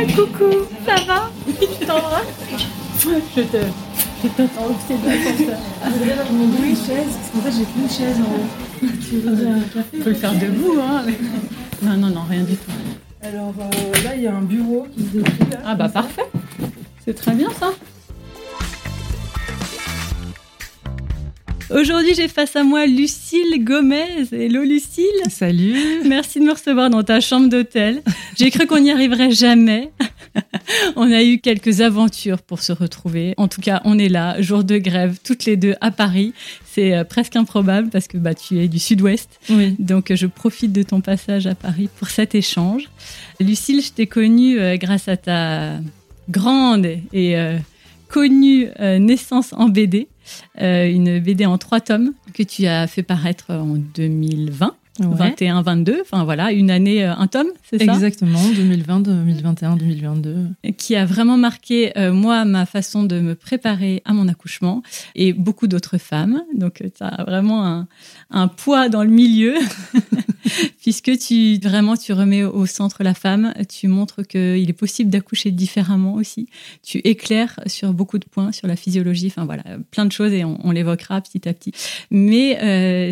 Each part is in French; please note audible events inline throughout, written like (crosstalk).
Ah, coucou, ça va? Je t'embrasse Je te... Je t'attends, c'est Je m'en une chaise, parce qu'en fait j'ai plus de chaise en haut. Tu veux un café? On peut le faire debout, hein Non, non, non, rien du tout. Alors euh, là, il y a un bureau qui se décrit. Ah bah parfait. C'est très bien ça Aujourd'hui, j'ai face à moi Lucille Gomez. Hello Lucille. Salut. Merci de me recevoir dans ta chambre d'hôtel. J'ai cru qu'on n'y arriverait jamais. (laughs) on a eu quelques aventures pour se retrouver. En tout cas, on est là, jour de grève, toutes les deux à Paris. C'est euh, presque improbable parce que bah, tu es du sud-ouest. Oui. Donc, je profite de ton passage à Paris pour cet échange. Lucille, je t'ai connue euh, grâce à ta grande et euh, connue naissance en BD. Une BD en trois tomes que tu as fait paraître en 2020. 21, 22, enfin voilà, une année, euh, un tome, c'est ça? Exactement, 2020, 2021, 2022. Qui a vraiment marqué, euh, moi, ma façon de me préparer à mon accouchement et beaucoup d'autres femmes. Donc, euh, tu as vraiment un, un, poids dans le milieu, (laughs) (laughs) puisque tu vraiment tu remets au centre la femme, tu montres qu'il est possible d'accoucher différemment aussi. Tu éclaires sur beaucoup de points, sur la physiologie, enfin voilà, plein de choses et on, on l'évoquera petit à petit. Mais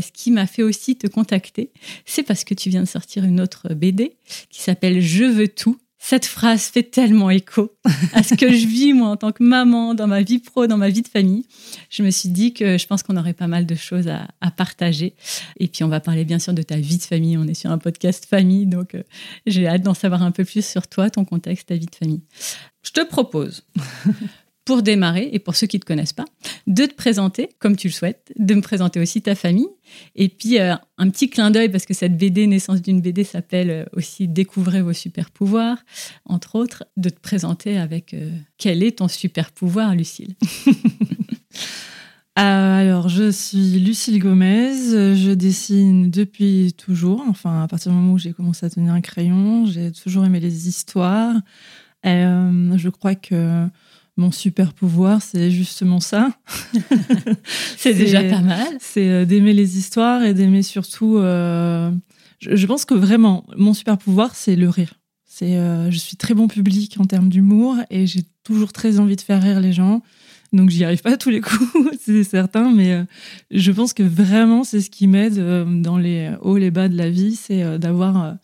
ce qui m'a fait aussi te contacter, c'est parce que tu viens de sortir une autre BD qui s'appelle Je veux tout. Cette phrase fait tellement écho à ce que je vis moi en tant que maman, dans ma vie pro, dans ma vie de famille. Je me suis dit que je pense qu'on aurait pas mal de choses à, partager. Et puis on va parler bien sûr de ta vie de famille. On est sur un podcast famille, donc euh, j'ai hâte d'en savoir un peu plus sur toi, ton contexte, ta vie de famille. Je te propose pour démarrer, et pour ceux qui ne te connaissent pas, de te présenter comme tu le souhaites, de me présenter aussi ta famille, et puis euh, un petit clin d'œil, parce que cette BD, Naissance d'une BD, s'appelle euh, aussi Découvrez vos super pouvoirs, entre autres, de te présenter avec euh, quel est ton super pouvoir, Lucille (laughs) Alors, je suis Lucille Gomez, je dessine depuis toujours, enfin à partir du moment où j'ai commencé à tenir un crayon, j'ai toujours aimé les histoires. je crois que mon super pouvoir, c'est justement ça. (laughs) c'est déjà pas mal. C'est euh, d'aimer les histoires et d'aimer surtout. Euh, je, pense que vraiment, mon super pouvoir, c'est le rire. C'est, euh, je suis très bon public en termes d'humour et j'ai toujours très envie de faire rire les gens. Donc j'y arrive pas à tous les (laughs) coups, c'est certain, mais je pense que vraiment c'est ce qui m'aide dans les hauts et les bas de la vie, c'est d'avoir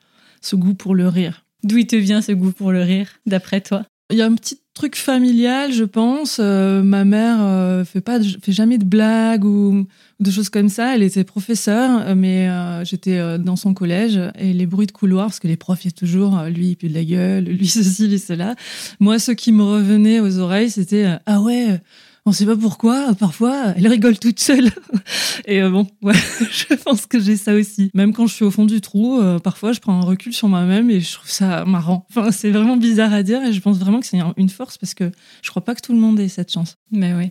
ce goût pour le rire. D'où il te vient ce goût pour le rire, d'après toi? Il y a un petit truc familial, je pense. Euh, ma mère euh, fait pas, fait jamais de blagues ou de choses comme ça. Elle était professeure, euh, mais j'étais dans son collège et les bruits de couloir, parce que les profs, il y toujours lui, il pue de la gueule, (laughs) lui ceci, lui cela. Moi, ce qui me revenait aux oreilles, c'était ah ouais on sait pas pourquoi, parfois, elle rigole toute seule. (laughs) Et euh, bon, ouais, (laughs) je pense que j'ai ça aussi. Même quand je suis au fond du trou, euh, parfois, je prends un recul sur moi-même et je trouve ça marrant. (laughs) Enfin, c'est vraiment bizarre à dire et je pense vraiment que c'est une force parce que je crois pas que tout le monde ait cette chance. Mais oui.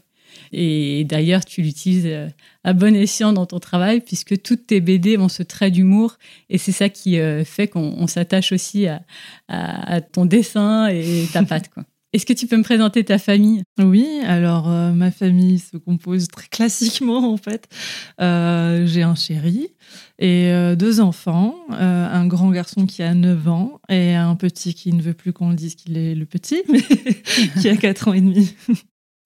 Et d'ailleurs, tu l'utilises euh, à bon escient dans ton travail, puisque toutes tes BD ont ce trait d'humour, et c'est ça qui fait qu'on s'attache aussi à, à, ton dessin et ta patte. Quoi. Est-ce que tu peux me présenter ta famille? Oui, alors euh, ma famille se compose très classiquement en fait. Euh, j'ai un chéri et euh, deux enfants, un grand garçon qui a 9 ans et un petit qui ne veut plus qu'on le dise qu'il est le petit, (laughs) mais (laughs) qui a 4 ans et demi.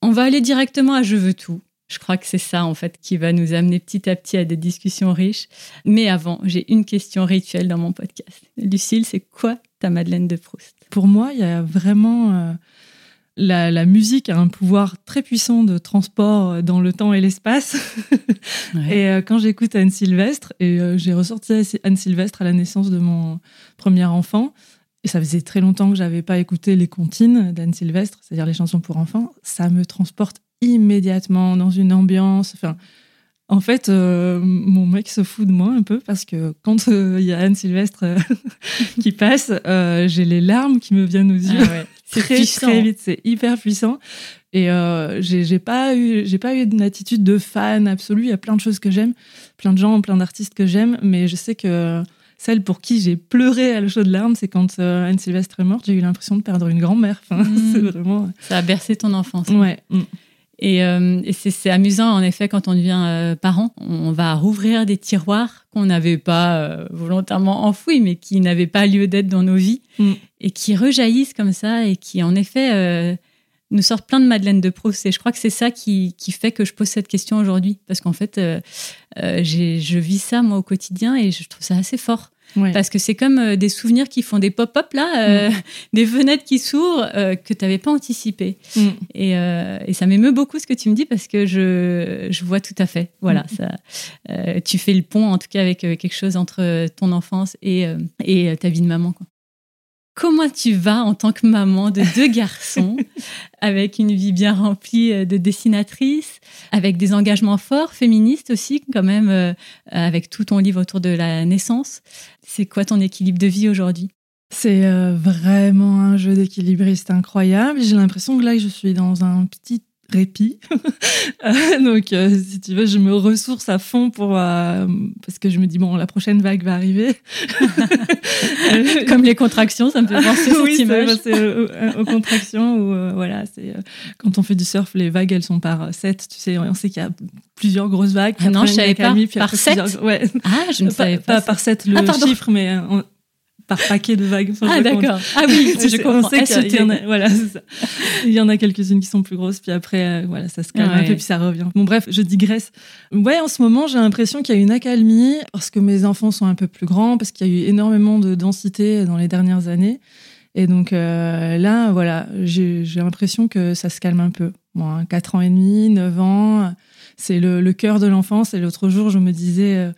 On va aller directement à Je veux tout. Je crois que c'est ça, en fait, qui va nous amener petit à petit à des discussions riches. Mais avant, j'ai une question rituelle dans mon podcast. Lucille, c'est quoi Madeleine de Proust Pour moi, il y a vraiment la, musique a un pouvoir très puissant de transport dans le temps et l'espace. (laughs) Et euh, quand j'écoute Anne Sylvestre, et euh, j'ai ressorti Anne Sylvestre à la naissance de mon premier enfant, et ça faisait très longtemps que j'avais pas écouté les comptines d'Anne Sylvestre, c'est-à-dire les chansons pour enfants, ça me transporte immédiatement dans une ambiance. Enfin, en fait, euh, mon mec se fout de moi un peu parce que quand il y a Anne Sylvestre (laughs) qui passe, j'ai les larmes qui me viennent aux yeux. Ah C'est très puissant. très vite. C'est hyper puissant. Et euh, j'ai pas eu, j'ai pas eu une attitude de fan absolue. Il y a plein de choses que j'aime, plein de gens, plein d'artistes que j'aime, mais je sais que celle pour qui j'ai pleuré à la chaude larme, c'est quand euh, Anne Sylvestre est morte. J'ai eu l'impression de perdre une grand-mère. Enfin, (laughs) Mm. c'est vraiment. Ça a bercé ton enfance. Ouais. mm. Et, euh, et c'est amusant, en effet, quand on devient euh, parent, on va rouvrir des tiroirs qu'on n'avait pas euh, volontairement enfouis, mais qui n'avaient pas lieu d'être dans nos vies, Mm. et qui rejaillissent comme ça, et qui, en effet, nous sortent plein de Madeleine de Proust. Et je crois que c'est ça qui, qui fait que je pose cette question aujourd'hui, parce qu'en fait, je vis ça, moi, au quotidien, et je trouve ça assez fort. Ouais. Parce que c'est comme euh, des souvenirs qui font des pop-up, là, euh, (laughs) des fenêtres qui s'ouvrent euh, que tu n'avais pas anticipé. Mm. Et, et ça m'émeut beaucoup ce que tu me dis parce que je, je vois tout à fait. Voilà, Mm. ça, tu fais le pont en tout cas avec quelque chose entre ton enfance et, et ta vie de maman. Quoi. Comment tu vas en tant que maman de deux garçons, (laughs) avec une vie bien remplie euh, de dessinatrice, avec des engagements forts, féministes aussi, quand même, euh, avec tout ton livre autour de la naissance C'est quoi ton équilibre de vie aujourd'hui? C'est euh, vraiment un jeu d'équilibriste incroyable. J'ai l'impression que là, je suis dans un petit répit. (laughs) Euh, Donc, euh, si tu veux, je me ressource à fond pour euh, parce que je me dis bon, la prochaine vague va arriver. (laughs) Comme les contractions, ça me fait penser oui, cette image. aux, aux contractions où euh, voilà, c'est quand on fait du surf, les vagues elles sont par 7, tu sais, on sait qu'il y a plusieurs grosses vagues. Ah non, je savais pas. puis Par après sept plusieurs- Ouais, Ah, je ne savais pas pas. par 7 le Ah, chiffre, mais on- par paquet de vagues. Enfin, Ah, d'accord. Ah oui, (laughs) je comprends. on sait qu'il y a- il y en a- (laughs) voilà, ça. Il y en a quelques-unes qui sont plus grosses, puis après, euh, voilà, ça se calme un peu, puis ça revient. Bon, bref, je digresse. Ouais, en ce moment, j'ai l'impression qu'il y a une accalmie parce que mes enfants sont un peu plus grands, parce qu'il y a eu énormément de densité dans les dernières années. Et donc euh, là, voilà, j'ai l'impression que ça se calme un peu. Bon, 4 ans et demi, 9 ans, c'est le, le cœur de l'enfance. Et l'autre jour, je me disais, euh,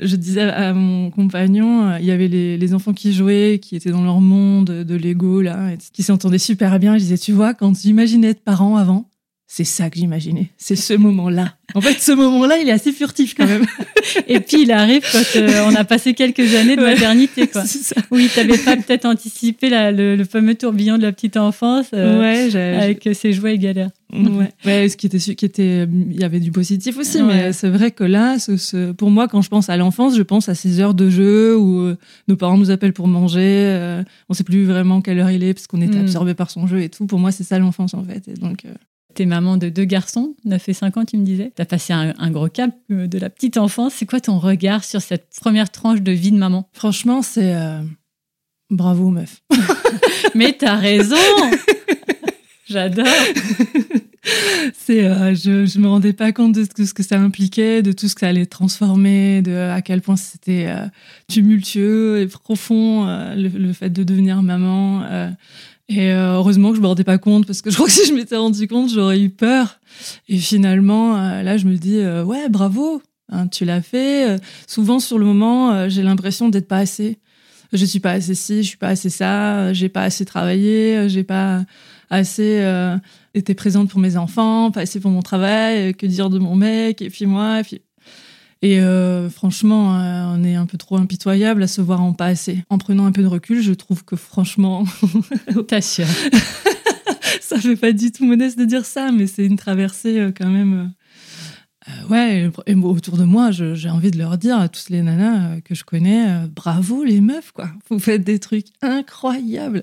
je disais à mon compagnon, il y avait les, enfants qui jouaient, qui étaient dans leur monde de Lego, là, qui s'entendaient super bien. Je disais, tu vois, quand j'imaginais être parent avant, c'est ça que j'imaginais. C'est ce moment-là. En fait, ce moment-là, il est assez furtif quand même. (laughs) Et puis il arrive quand euh, on a passé quelques années de Ouais. maternité, quoi. (laughs) Ça. Oui, t'avais pas peut-être anticipé la- le, le fameux tourbillon de la petite enfance euh, ouais, avec ses jouets et galères. Ouais. Ouais, ce qui était, qui était, il y avait du positif aussi, Ouais. mais c'est vrai que là, ce, ce- pour moi, quand je pense à l'enfance, je pense à ces heures de jeu où euh, nos parents nous appellent pour manger, euh, on sait plus vraiment quelle heure il est parce qu'on était Mm. absorbé par son jeu et tout. Pour moi, c'est ça l'enfance en fait. Et donc, euh, T'es maman de deux garçons, 9 et 5 ans, tu me disais. T'as passé un, un gros cap euh, de la petite enfance. C'est quoi ton regard sur cette première tranche de vie de maman? Franchement, c'est euh, bravo meuf. (laughs) Mais t'as raison (laughs) J'adore C'est, euh, je, je me rendais pas compte de tout ce que ça impliquait, de tout ce que ça allait transformer, de à quel point c'était euh, tumultueux et profond euh, le, le fait de devenir maman. Et euh, heureusement que je me rendais pas compte parce que je crois que si je m'étais rendu compte, j'aurais eu peur. Et finalement, euh, là, je me dis euh, ouais, bravo, hein, tu l'as fait. Souvent sur le moment, j'ai l'impression d'être pas assez. Je suis pas assez ci, je suis pas assez ça, j'ai pas assez travaillé, j'ai pas assez euh, été présente pour mes enfants, pas assez pour mon travail, que dire de mon mec, et puis moi, et puis... Et euh, franchement, euh, on est un peu trop impitoyable à se voir en pas assez. En prenant un peu de recul, je trouve que franchement, T'assures. (laughs) (laughs) ça fait pas du tout modeste de dire ça, mais c'est une traversée euh, quand même. euh, ouais, et autour de moi, j'ai envie de leur dire à tous les nanas que je connais, bravo les meufs, quoi. Vous faites des trucs incroyables.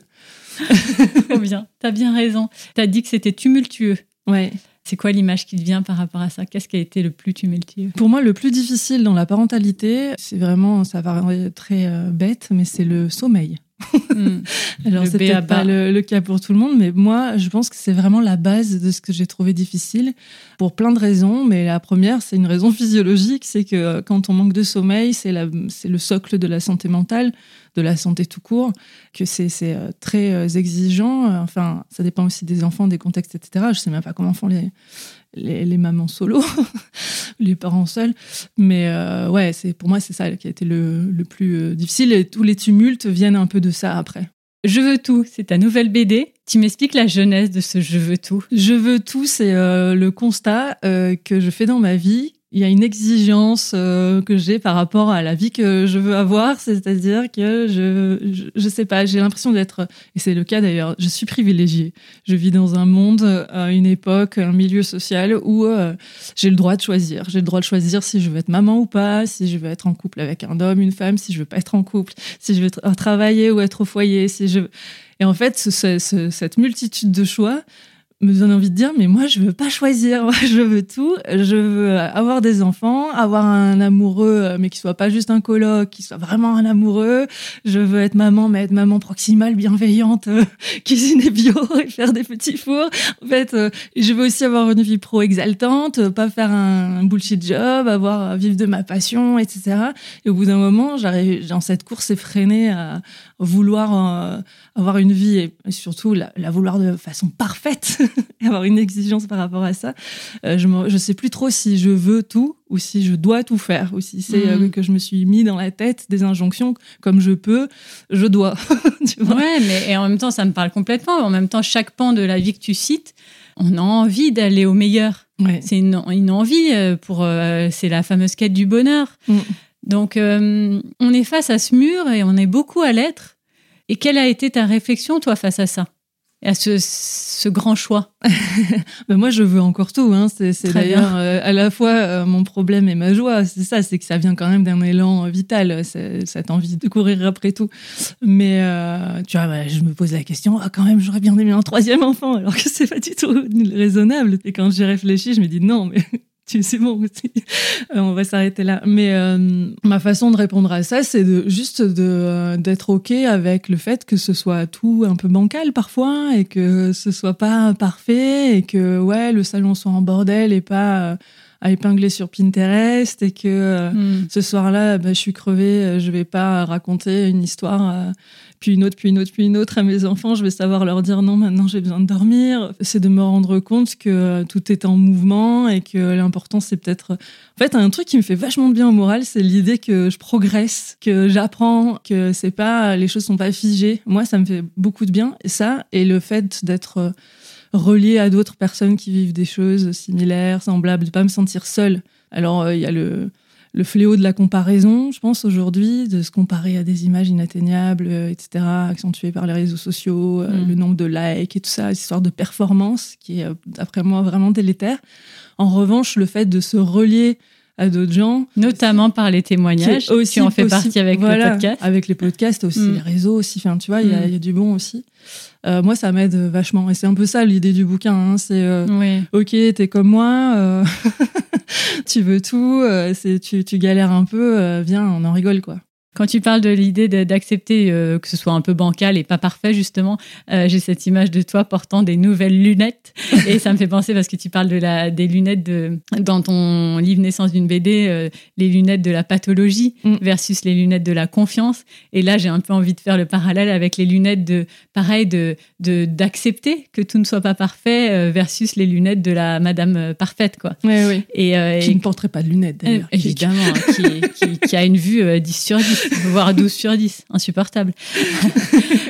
(laughs) Trop bien. T'as bien raison. T'as dit que c'était tumultueux. Ouais. C'est quoi l'image qui te vient par rapport à ça? Qu'est-ce qui a été le plus tumultueux? Pour moi, le plus difficile dans la parentalité, c'est vraiment, ça va paraître très euh, bête, mais c'est le sommeil. Hmm. Alors, c'est peut-être pas le, le cas pour tout le monde, mais moi, je pense que c'est vraiment la base de ce que j'ai trouvé difficile pour plein de raisons. Mais la première, c'est une raison physiologique, c'est que euh, quand on manque de sommeil, c'est le socle de la santé mentale, de la santé tout court, que c'est euh, très euh, exigeant. Enfin, ça dépend aussi des enfants, des contextes, etc. Je sais même pas comment font les, les, les mamans solo, (laughs) les parents seuls. Mais euh, ouais, c'est pour moi, c'est ça qui a été le, le plus euh, difficile. Et tous les tumultes viennent un peu de ça après. Je veux tout, c'est ta nouvelle BD. Tu m'expliques la jeunesse de ce Je veux tout. Je veux tout, c'est euh, le constat euh, que je fais dans ma vie il y a une exigence euh, que j'ai par rapport à la vie que je veux avoir, c'est-à-dire que je, je, sais pas, j'ai l'impression d'être, et c'est le cas d'ailleurs, je suis privilégiée. Je vis dans un monde, à une époque, un milieu social où euh, j'ai le droit de choisir. J'ai le droit de choisir si je veux être maman ou pas, si je veux être en couple avec un homme, une femme, si je veux pas être en couple, si je veux travailler ou être au foyer, si je et en fait, ce, ce, cette multitude de choix, me donne envie de dire mais moi je veux pas choisir. (laughs) Je veux tout. Je veux avoir des enfants avoir un amoureux mais qui soit pas juste un coloc qui soit vraiment un amoureux. Je veux être maman mais être maman proximale bienveillante euh, (laughs) cuisiner bio et faire des petits fours. En fait euh, je veux aussi avoir une vie pro exaltante pas faire un, bullshit job avoir vivre de ma passion etc et au bout d'un moment j'arrive dans cette course effrénée à vouloir euh, avoir une vie et surtout la vouloir de façon parfaite (laughs) et (laughs) avoir une exigence par rapport à ça. Euh, je ne sais plus trop si je veux tout ou si je dois tout faire, ou si c'est euh, mhm. que je me suis mis dans la tête des injonctions comme je peux, je dois. (laughs) tu vois ouais, mais et en même temps, ça me parle complètement. En même temps, chaque pan de la vie que tu cites, on a envie d'aller au meilleur. C'est une, une, envie euh, pour. c'est la fameuse quête du bonheur. Mm. Donc, on est face à ce mur et on est beaucoup à l'être. Et quelle a été ta réflexion, toi, face à ça? À ce, ce grand choix (laughs) ben Moi, je veux encore tout. Hein. C'est d'ailleurs euh, à la fois euh, mon problème et ma joie. C'est ça, c'est que ça vient quand même d'un élan vital, cette envie de courir après tout. Mais euh, tu vois, bah, je me pose la question, ah, quand même, j'aurais bien aimé un troisième enfant, alors que c'est pas du tout raisonnable. Et quand j'y réfléchis, je me dis non, mais c'est bon aussi. Euh, on va s'arrêter là. Mais euh, ma façon de répondre à ça, c'est de juste de euh, d'être ok avec le fait que ce soit tout un peu bancal parfois et que ce soit pas parfait et que ouais le salon soit en bordel et pas à épingler sur Pinterest et que hmm. ce soir-là, bah, je suis crevée, je vais pas raconter une histoire puis une autre, puis une autre, puis une autre à mes enfants. Je vais savoir leur dire non, maintenant j'ai besoin de dormir. C'est de me rendre compte que tout est en mouvement et que l'important c'est peut-être. En fait, un truc qui me fait vachement de bien au moral, c'est l'idée que je progresse, que j'apprends, que c'est pas les choses sont pas figées. Moi, ça me fait beaucoup de bien. Et ça, et le fait d'être relié à d'autres personnes qui vivent des choses similaires, semblables, de pas me sentir seule. Alors, euh, il y a le le fléau de la comparaison, je pense, aujourd'hui, de se comparer à des images inatteignables, euh, etc., accentuées par les réseaux sociaux, euh, mm. le nombre de likes et tout ça, histoire de performance, qui est, euh, d'après moi, vraiment délétère. En revanche, le fait de se relier à d'autres gens. Notamment par les témoignages, aussi qui en fait partie avec le podcast. Avec les podcasts aussi, mm. les réseaux aussi. Enfin, tu vois, il y, a mm. du bon aussi. Euh, moi, ça m'aide vachement. Et c'est un peu ça l'idée du bouquin. Hein. C'est euh, oui. ok, t'es comme moi, euh, (laughs) tu veux tout, c'est tu, tu galères un peu, viens, on en rigole quoi. Quand tu parles de l'idée d'accepter euh, que ce soit un peu bancal et pas parfait, justement, euh, j'ai cette image de toi portant des nouvelles lunettes. et ça me fait penser, parce que tu parles de la, des lunettes de, dans ton livre Naissance d'une BD, euh, les lunettes de la pathologie mm. versus les lunettes de la confiance. Et là, j'ai un peu envie de faire le parallèle avec les lunettes de, pareil, de d'accepter que tout ne soit pas parfait versus les lunettes de la Madame parfaite, quoi. Oui, oui. Et, qui ne porterait pas de lunettes, d'ailleurs. évidemment, hein, qui, qui, qui, a une vue 10 sur 10 (laughs) voire 12 sur 10, insupportable. (laughs)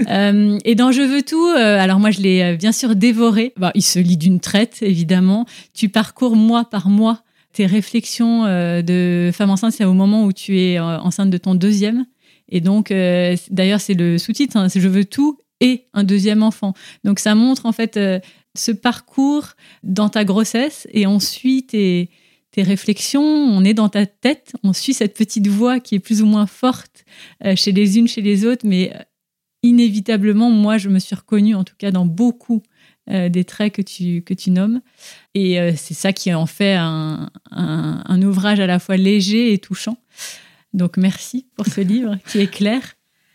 Euh, et dans Je veux tout, euh, alors moi je l'ai euh, bien sûr dévoré. il se lit d'une traite, évidemment. Tu parcours mois par mois tes réflexions de femme enceinte, c'est au moment où tu es enceinte de ton deuxième. Et donc, d'ailleurs, c'est le sous-titre, hein, c'est Je veux tout et un deuxième enfant. Donc ça montre en fait ce parcours dans ta grossesse et ensuite tes réflexions, on est dans ta tête, on suit cette petite voix qui est plus ou moins forte euh, chez les unes, chez les autres, mais euh, inévitablement, moi, je me suis reconnue, en tout cas, dans beaucoup euh, des traits que tu, que tu nommes. Et c'est ça qui en fait un, un, ouvrage à la fois léger et touchant. Donc, merci pour ce livre qui est clair.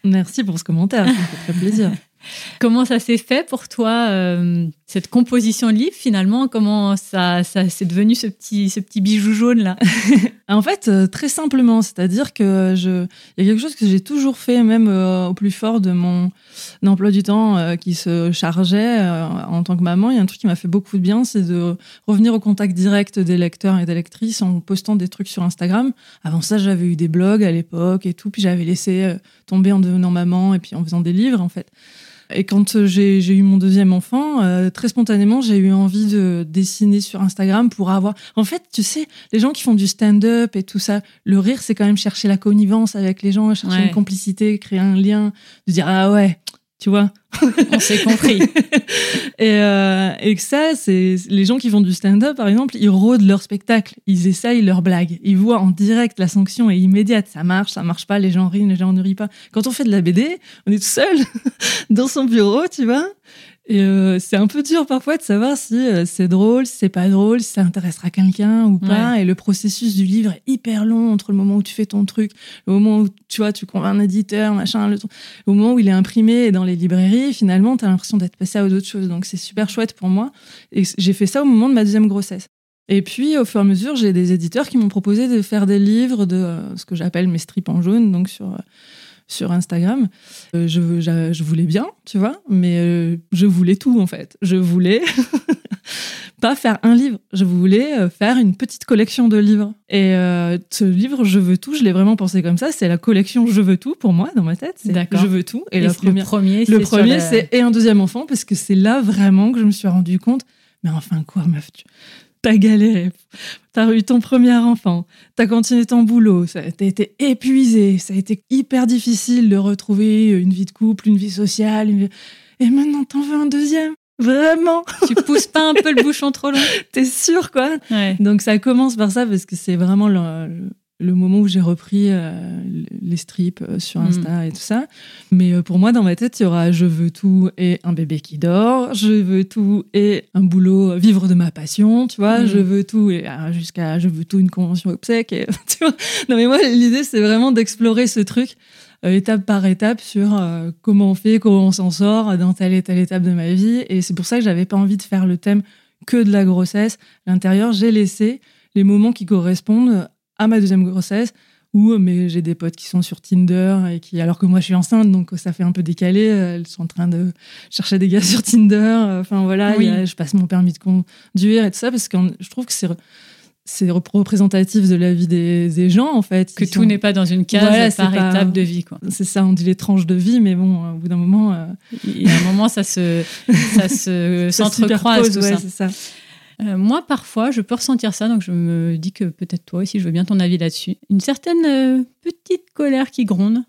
Merci pour ce commentaire, ça fait très plaisir. (laughs) Comment ça s'est fait pour toi, euh, cette composition de livre finalement Comment ça, ça c'est devenu ce petit, ce petit bijou jaune là (laughs) En fait, euh, très simplement, c'est-à-dire que je, il y a quelque chose que j'ai toujours fait, même euh, au plus fort de mon emploi du temps qui se chargeait en tant que maman. Il y a un truc qui m'a fait beaucoup de bien, c'est de revenir au contact direct des lecteurs et des lectrices en postant des trucs sur Instagram. Avant ça, j'avais eu des blogs à l'époque et tout, puis j'avais laissé tomber en devenant maman et puis en faisant des livres en fait. Et quand j'ai j'ai eu mon deuxième enfant, euh, très spontanément, j'ai eu envie de dessiner sur Instagram pour avoir. En fait, tu sais, les gens qui font du stand-up et tout ça, le rire, c'est quand même chercher la connivence avec les gens, chercher Ouais. une complicité, créer un lien, de dire ah ouais, tu vois. (laughs) On s'est compris. (laughs) et, euh, et que ça, c'est les gens qui font du stand-up, par exemple, ils rôdent leur spectacle, ils essayent leur blague, ils voient en direct la sanction est immédiate, ça marche, ça marche pas, les gens rient, les gens ne rient pas. Quand on fait de la BD, on est tout seul (laughs) dans son bureau, tu vois. Et euh, c'est un peu dur parfois de savoir si euh, c'est drôle, si c'est pas drôle, si ça intéressera quelqu'un ou pas. Et le processus du livre est hyper long entre le moment où tu fais ton truc, le moment où tu vois, tu convaincs un éditeur, machin, le, au moment où il est imprimé et dans les librairies, finalement, tu as l'impression d'être passé à d'autres choses. Donc c'est super chouette pour moi. Et j'ai fait ça au moment de ma deuxième grossesse. Et puis, au fur et à mesure, j'ai des éditeurs qui m'ont proposé de faire des livres de euh, ce que j'appelle mes strips en jaune, donc sur, euh, sur Instagram. Euh, je, je, je voulais bien, tu vois, mais euh, je voulais tout, en fait. Je voulais (laughs) pas faire un livre, je voulais euh, faire une petite collection de livres. Et euh, ce livre, Je veux tout, je l'ai vraiment pensé comme ça. C'est la collection Je veux tout pour moi, dans ma tête. C'est D'accord. Je veux tout. Et, Et la le premier, le c'est premier, la- c'est et un deuxième enfant, parce que c'est là vraiment que je me suis rendu compte. Mais enfin, quoi, meuf, tu as galéré. T'as eu ton premier enfant. T'as continué ton boulot. Ça, t'as été épuisé. Ça a été hyper difficile de retrouver une vie de couple, une vie sociale. une vie- Et maintenant, t'en veux un deuxième? Vraiment? Tu pousses pas un peu le bouchon trop loin? (laughs) T'es sûr, quoi? Ouais. donc ça commence par ça parce que c'est vraiment le, le- moment où j'ai repris euh, les strips euh, sur Mm. Insta et tout ça. Mais euh, pour moi, dans ma tête, il y aura je veux tout et un bébé qui dort, je veux tout et un boulot, vivre de ma passion, tu vois, Mm. je veux tout et euh, jusqu'à je veux tout une convention obsèque. Et, (laughs) tu vois non mais moi, l'idée, c'est vraiment d'explorer ce truc euh, étape par étape sur euh, comment on fait, comment on s'en sort dans telle et telle étape de ma vie. Et c'est pour ça que j'avais pas envie de faire le thème que de la grossesse. L'intérieur, j'ai laissé les moments qui correspondent à ma deuxième grossesse où euh, mais j'ai des potes qui sont sur Tinder et qui alors que moi je suis enceinte donc ça fait un peu décalé euh, elles sont en train de chercher des gars (laughs) sur Tinder euh, enfin voilà Oui. a- je passe mon permis de conduire et tout ça parce que je trouve que c'est c'est représentatif de la vie des, des gens en fait Que Ils tout sont- n'est pas dans une case Voilà, par pas- étape de vie. Quoi. c'est ça on dit les tranches de vie mais bon euh, au bout d'un moment euh, Il y a un moment, ça se, ça se (laughs) ça s'entrecroise ouais, ça. c'est ça Euh, moi, parfois, je peux ressentir ça, donc je me dis que peut-être toi aussi, je veux bien ton avis là-dessus. Une certaine euh, petite colère qui gronde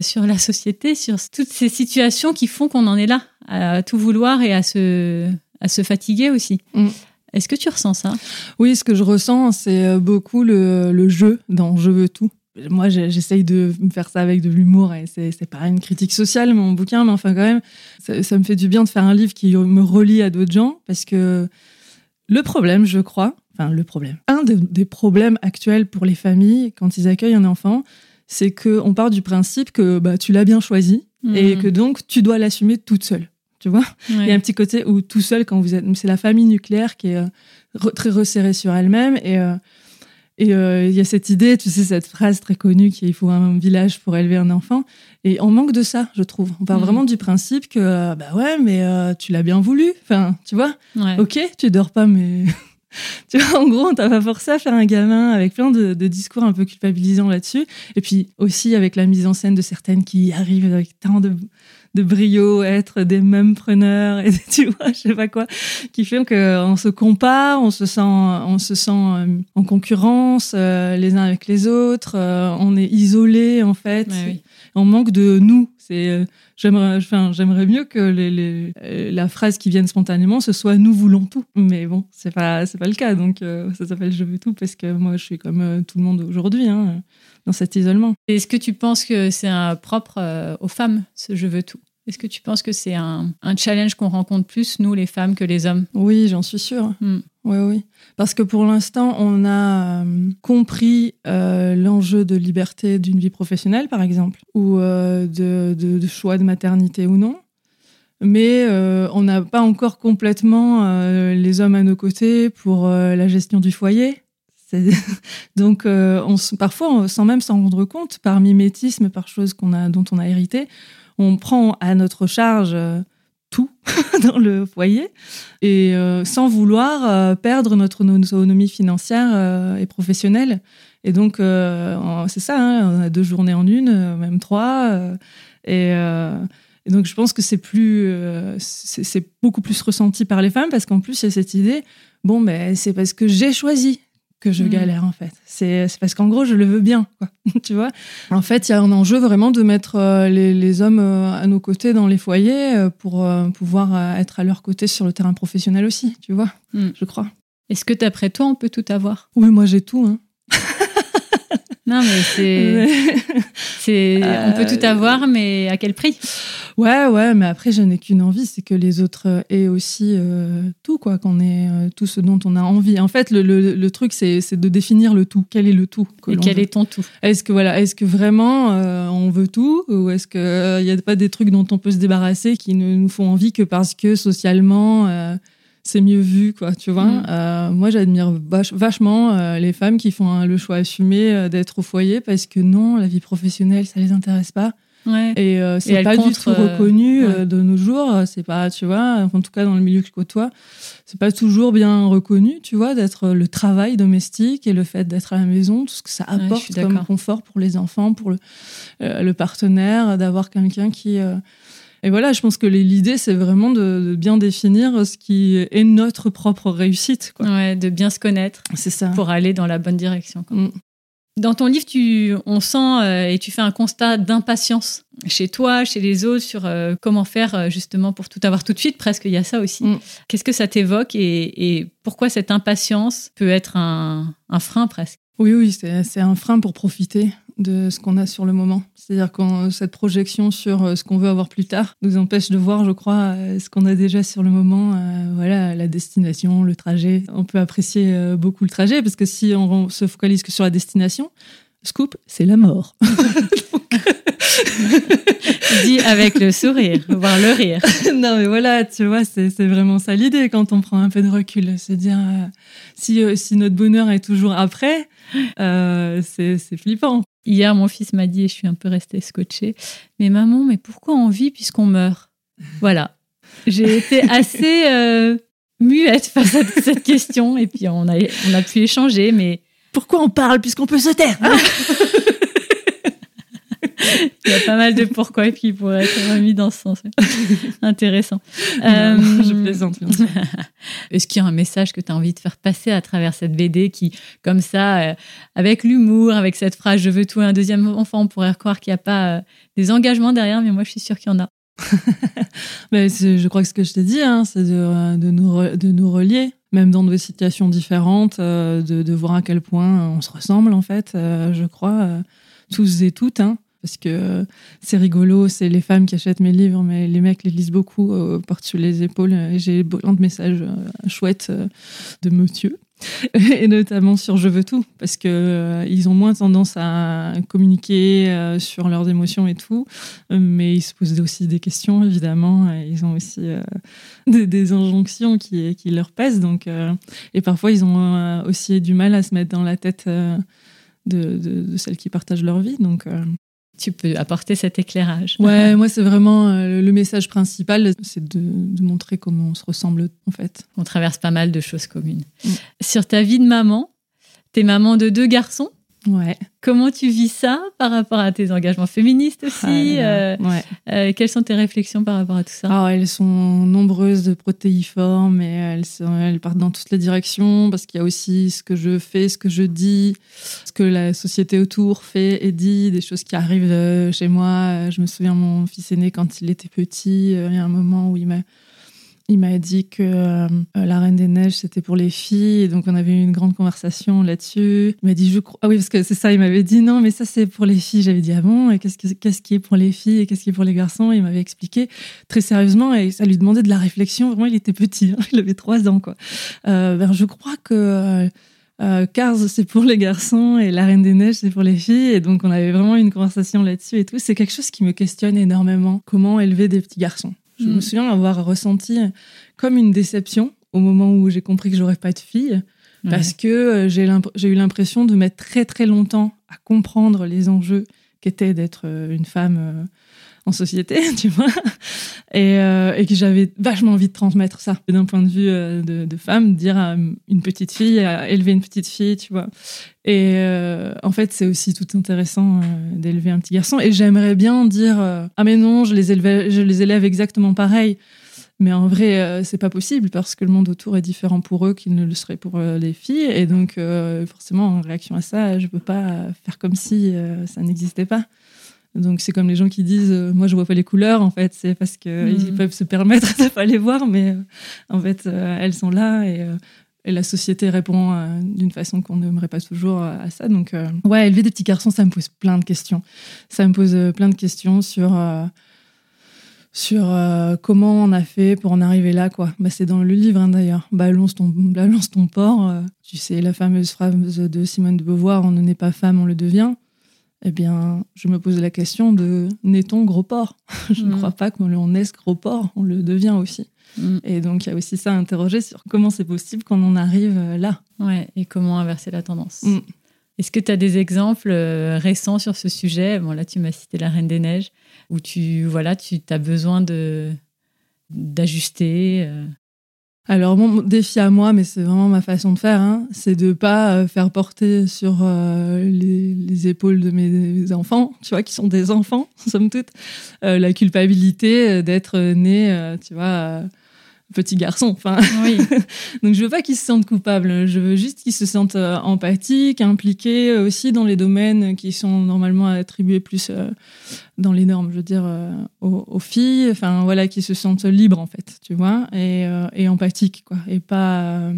sur la société, sur toutes ces situations qui font qu'on en est là, à tout vouloir et à se, à se fatiguer aussi. Mm. Est-ce que tu ressens ça? Oui, ce que je ressens, c'est euh, beaucoup le, le jeu dans Je veux tout. Moi, j'essaye de me faire ça avec de l'humour et c'est c'est pas une critique sociale, mon bouquin, mais enfin, quand même, ça, ça me fait du bien de faire un livre qui me relie à d'autres gens parce que le problème, je crois, enfin, le problème, un de- des problèmes actuels pour les familles quand ils accueillent un enfant, c'est qu'on part du principe que bah, tu l'as bien choisi et Mhm. que donc tu dois l'assumer toute seule. Tu vois? Ouais. il y a un petit côté où tout seul, quand vous êtes, c'est la famille nucléaire qui est euh, re- très resserrée sur elle-même. Et euh, et euh, il y a cette idée, tu sais, cette phrase très connue qu'il faut un village pour élever un enfant. Et on manque de ça, je trouve. On part Mhm. vraiment du principe que, euh, bah ouais, mais euh, tu l'as bien voulu. Enfin, tu vois, Ouais. ok, tu dors pas, mais. (laughs) tu vois, en gros, on t'a pas forcé à faire un gamin avec plein de, de discours un peu culpabilisants là-dessus. Et puis aussi avec la mise en scène de certaines qui arrivent avec tant de, de brio, être des mêmes preneurs et (laughs) tu vois, je sais pas quoi, qui fait qu'on se compare, on se sent, on se sent euh, en concurrence euh, les uns avec les autres, euh, on est isolé en fait, oui. on manque de nous. C'est, euh, j'aimerais, enfin, j'aimerais mieux que les, les- la phrase qui vienne spontanément ce soit nous voulons tout, mais bon, c'est pas, c'est pas le cas, donc ça s'appelle je veux tout parce que moi je suis comme tout le monde aujourd'hui, hein, dans cet isolement. Est-ce que tu penses que c'est un propre euh, aux femmes, ce je veux tout Est-ce que tu penses que c'est un, un challenge qu'on rencontre plus, nous les femmes, que les hommes? Oui, j'en suis sûre. Hmm. Oui, oui. Parce que pour l'instant, on a euh, compris euh, l'enjeu de liberté d'une vie professionnelle, par exemple, ou euh, de, de- de choix de maternité ou non. Mais on n'a pas encore complètement les hommes à nos côtés pour la gestion du foyer. (laughs) Donc, euh, parfois, sans même s'en rendre compte, par mimétisme, par choses qu'on a, dont on a hérité, on prend à notre charge euh, tout (laughs) dans le foyer et euh, sans vouloir perdre notre autonomie financière et professionnelle. Et donc, c'est ça, hein, on a deux journées en une, même trois. et, donc je pense que c'est plus, c'est beaucoup plus ressenti par les femmes parce qu'en plus il y a cette idée, bon ben c'est parce que j'ai choisi que je Mm. galère en fait. C'est parce qu'en gros je le veux bien, quoi. (laughs) tu vois? En fait il y a un enjeu vraiment de mettre euh, les, les hommes euh, à nos côtés dans les foyers euh, pour pouvoir être à leur côté sur le terrain professionnel aussi, tu vois? Mm. Je crois. Est-ce que d'après toi, on peut tout avoir? Oui moi j'ai tout. Hein. Non, mais c'est, (laughs) c'est, on peut tout Euh, avoir, mais à quel prix? Ouais, ouais, mais après, je n'ai qu'une envie, c'est que les autres euh, aient aussi euh, tout, quoi, qu'on ait euh, tout ce dont on a envie. En fait, le, le- le truc, c'est c'est de définir le tout. Quel est le tout que Et quel veut est ton tout? Est-ce que, voilà, est-ce que vraiment euh, on veut tout Ou est-ce qu'il n'y a pas des trucs dont on peut se débarrasser qui ne nous font envie que parce que socialement, euh, c'est mieux vu, quoi, tu vois Mm. Euh, Moi, j'admire vach- vachement euh, les femmes qui font hein, le choix assumé euh, d'être au foyer parce que non, la vie professionnelle, ça les intéresse pas. Ouais. Et c'est pas du tout reconnu ouais. de nos jours. C'est pas, tu vois, en tout cas dans le milieu que je côtoie, c'est pas toujours bien reconnu, tu vois, d'être le travail domestique et le fait d'être à la maison, tout ce que ça apporte suis comme confort pour les enfants, pour le, le partenaire, d'avoir quelqu'un qui. Et voilà, je pense que l'idée, c'est vraiment de, de bien définir ce qui est notre propre réussite. quoi. Ouais, de bien se connaître C'est ça. pour aller dans la bonne direction. quoi. Mm. Dans ton livre, tu, on sent euh, et tu fais un constat d'impatience chez toi, chez les autres, sur euh, comment faire euh, justement pour tout avoir tout de suite. Presque, il y a ça aussi. Mm. Qu'est-ce que ça t'évoque et, et pourquoi cette impatience peut être un, un frein presque? Oui, oui, c'est un frein pour profiter de ce qu'on a sur le moment. C'est-à-dire que cette projection sur euh, ce qu'on veut avoir plus tard nous empêche de voir, je crois, euh, ce qu'on a déjà sur le moment, euh, voilà, la destination, le trajet. On peut apprécier euh, beaucoup le trajet parce que si on se focalise que sur la destination, scoop, c'est la mort. (laughs) (laughs) Dis avec le sourire, voire le rire. (laughs) non, mais voilà, tu vois, c'est vraiment ça l'idée quand on prend un peu de recul. Se dire, euh, si, euh, si notre bonheur est toujours après, euh, c'est flippant. Hier, mon fils m'a dit, et je suis un peu restée scotchée, mais maman, mais pourquoi on vit puisqu'on meurt? Voilà. J'ai été (laughs) assez euh, muette face à cette question, et puis on a, on a pu échanger, mais Pourquoi on parle puisqu'on peut se taire? (laughs) il y a pas mal de pourquoi qui pourraient être remis dans ce sens. Intéressant. Non, Euh, Je plaisante, bien sûr. (laughs) Est-ce qu'il y a un message que tu as envie de faire passer à travers cette BD qui, comme ça, euh, avec l'humour, avec cette phrase Je veux tout et un deuxième enfant, on pourrait croire qu'il n'y a pas euh, des engagements derrière, mais moi je suis sûre qu'il y en a. (laughs) Mais je crois que ce que je t'ai dit, hein, c'est de, de, nous re- de nous relier, même dans des situations différentes, euh, de, de voir à quel point on se ressemble, en fait, euh, je crois, euh, tous et toutes. hein, parce que euh, c'est rigolo, c'est les femmes qui achètent mes livres, mais les mecs les lisent beaucoup, euh, portent sur les épaules. Et j'ai plein de messages euh, chouettes euh, de monsieur. (laughs) et notamment sur Je veux tout, parce que ils ont moins tendance à communiquer sur leurs émotions et tout, mais ils se posent aussi des questions évidemment, ils ont aussi (laughs) des, injonctions qui, qui leur pèsent, donc et parfois ils ont aussi du mal à se mettre dans la tête de, de, celles qui partagent leur vie, donc Tu peux apporter cet éclairage. ouais, (laughs) moi c'est vraiment euh, le message principal, c'est de, de montrer comment on se ressemble en fait. On traverse pas mal de choses communes. Mm. Sur ta vie de maman, t'es maman de deux garçons. Ouais. Comment tu vis ça par rapport à tes engagements féministes aussi Ah euh, ouais. euh, Quelles sont tes réflexions par rapport à tout ça? Alors, elles sont nombreuses de protéiformes et elles, sont- elles partent dans toutes les directions parce qu'il y a aussi ce que je fais, ce que je dis, ce que la société autour fait et dit, des choses qui arrivent euh, chez moi. Je me souviens, mon fils aîné, quand il était petit, il y a un moment où il m'a. Il m'a dit que euh, la Reine des Neiges, c'était pour les filles. Donc, on avait eu une grande conversation là-dessus. Il m'a dit, je crois. Ah oui, parce que c'est ça, il m'avait dit, non, mais ça, c'est pour les filles. J'avais dit, ah bon Et qu'est-ce, que- qu'est-ce qui est pour les filles et qu'est-ce qui est pour les garçons? Il m'avait expliqué très sérieusement et ça lui demandait de la réflexion. Vraiment, il était petit, hein, (laughs) il avait trois ans. Quoi. Euh, ben, je crois que euh, euh, Cars, c'est pour les garçons et La Reine des Neiges, c'est pour les filles. Et donc, on avait vraiment une conversation là-dessus et tout. C'est quelque chose qui me questionne énormément. Comment élever des petits garçons? Je Mm. me souviens avoir ressenti comme une déception au moment où j'ai compris que j'aurais pas de fille Ouais. parce que euh, j'ai eu l'impression de mettre très très longtemps à comprendre les enjeux qu'était d'être euh, une femme euh, en société, (laughs) tu vois, et, euh, et que j'avais vachement envie de transmettre ça d'un point de vue euh, de, femme, dire à une petite fille, élever une petite fille, tu vois. Et euh, en fait, c'est aussi tout intéressant d'élever un petit garçon. Et j'aimerais bien dire ah mais non, je les élève exactement pareil. Mais en vrai, c'est pas possible parce que le monde autour est différent pour eux qu'il ne le serait pour les filles. Et donc, forcément, en réaction à ça, je peux pas faire comme si ça n'existait pas. Donc c'est comme les gens qui disent euh, moi je vois pas les couleurs en fait. C'est parce qu'ils mm. peuvent se permettre (laughs) de pas les voir mais euh, en fait euh, elles sont là et, et, la société répond d'une façon qu'on n'aimerait pas toujours à ça. Donc ouais élever des petits garçons ça me pose plein de questions. Ça me pose plein de questions sur sur comment on a fait pour en arriver là quoi. Bah, c'est dans le livre hein, d'ailleurs. Balance ton balance ton porc tu sais la fameuse phrase de Simone de Beauvoir on ne naît pas femme on le devient eh bien, je me pose la question de naît-on gros porc? (laughs) Je ne mm. crois pas qu'on naisse gros porc, on le devient aussi. Mm. Et donc, il y a aussi ça à interroger sur comment c'est possible qu'on en arrive euh, là. Ouais, et comment inverser la tendance. Mm. Est-ce que tu as des exemples euh, récents sur ce sujet? Bon, là, tu m'as cité La Reine des Neiges, où tu, voilà, tu as besoin de d'ajuster euh, alors mon défi à moi, mais c'est vraiment ma façon de faire, hein, c'est de pas euh, faire porter sur euh, les, épaules de mes enfants, tu vois, qui sont des enfants, (laughs) somme toute, euh, la culpabilité d'être né, tu vois, petit garçon. Enfin, oui. (laughs) donc je veux pas qu'ils se sentent coupables. Je veux juste qu'ils se sentent euh, empathiques, impliqués euh, aussi dans les domaines qui sont normalement attribués plus euh, dans les normes. Je veux dire aux, filles. Enfin voilà, qu'ils se sentent libres en fait, tu vois, et, et empathiques quoi, et pas.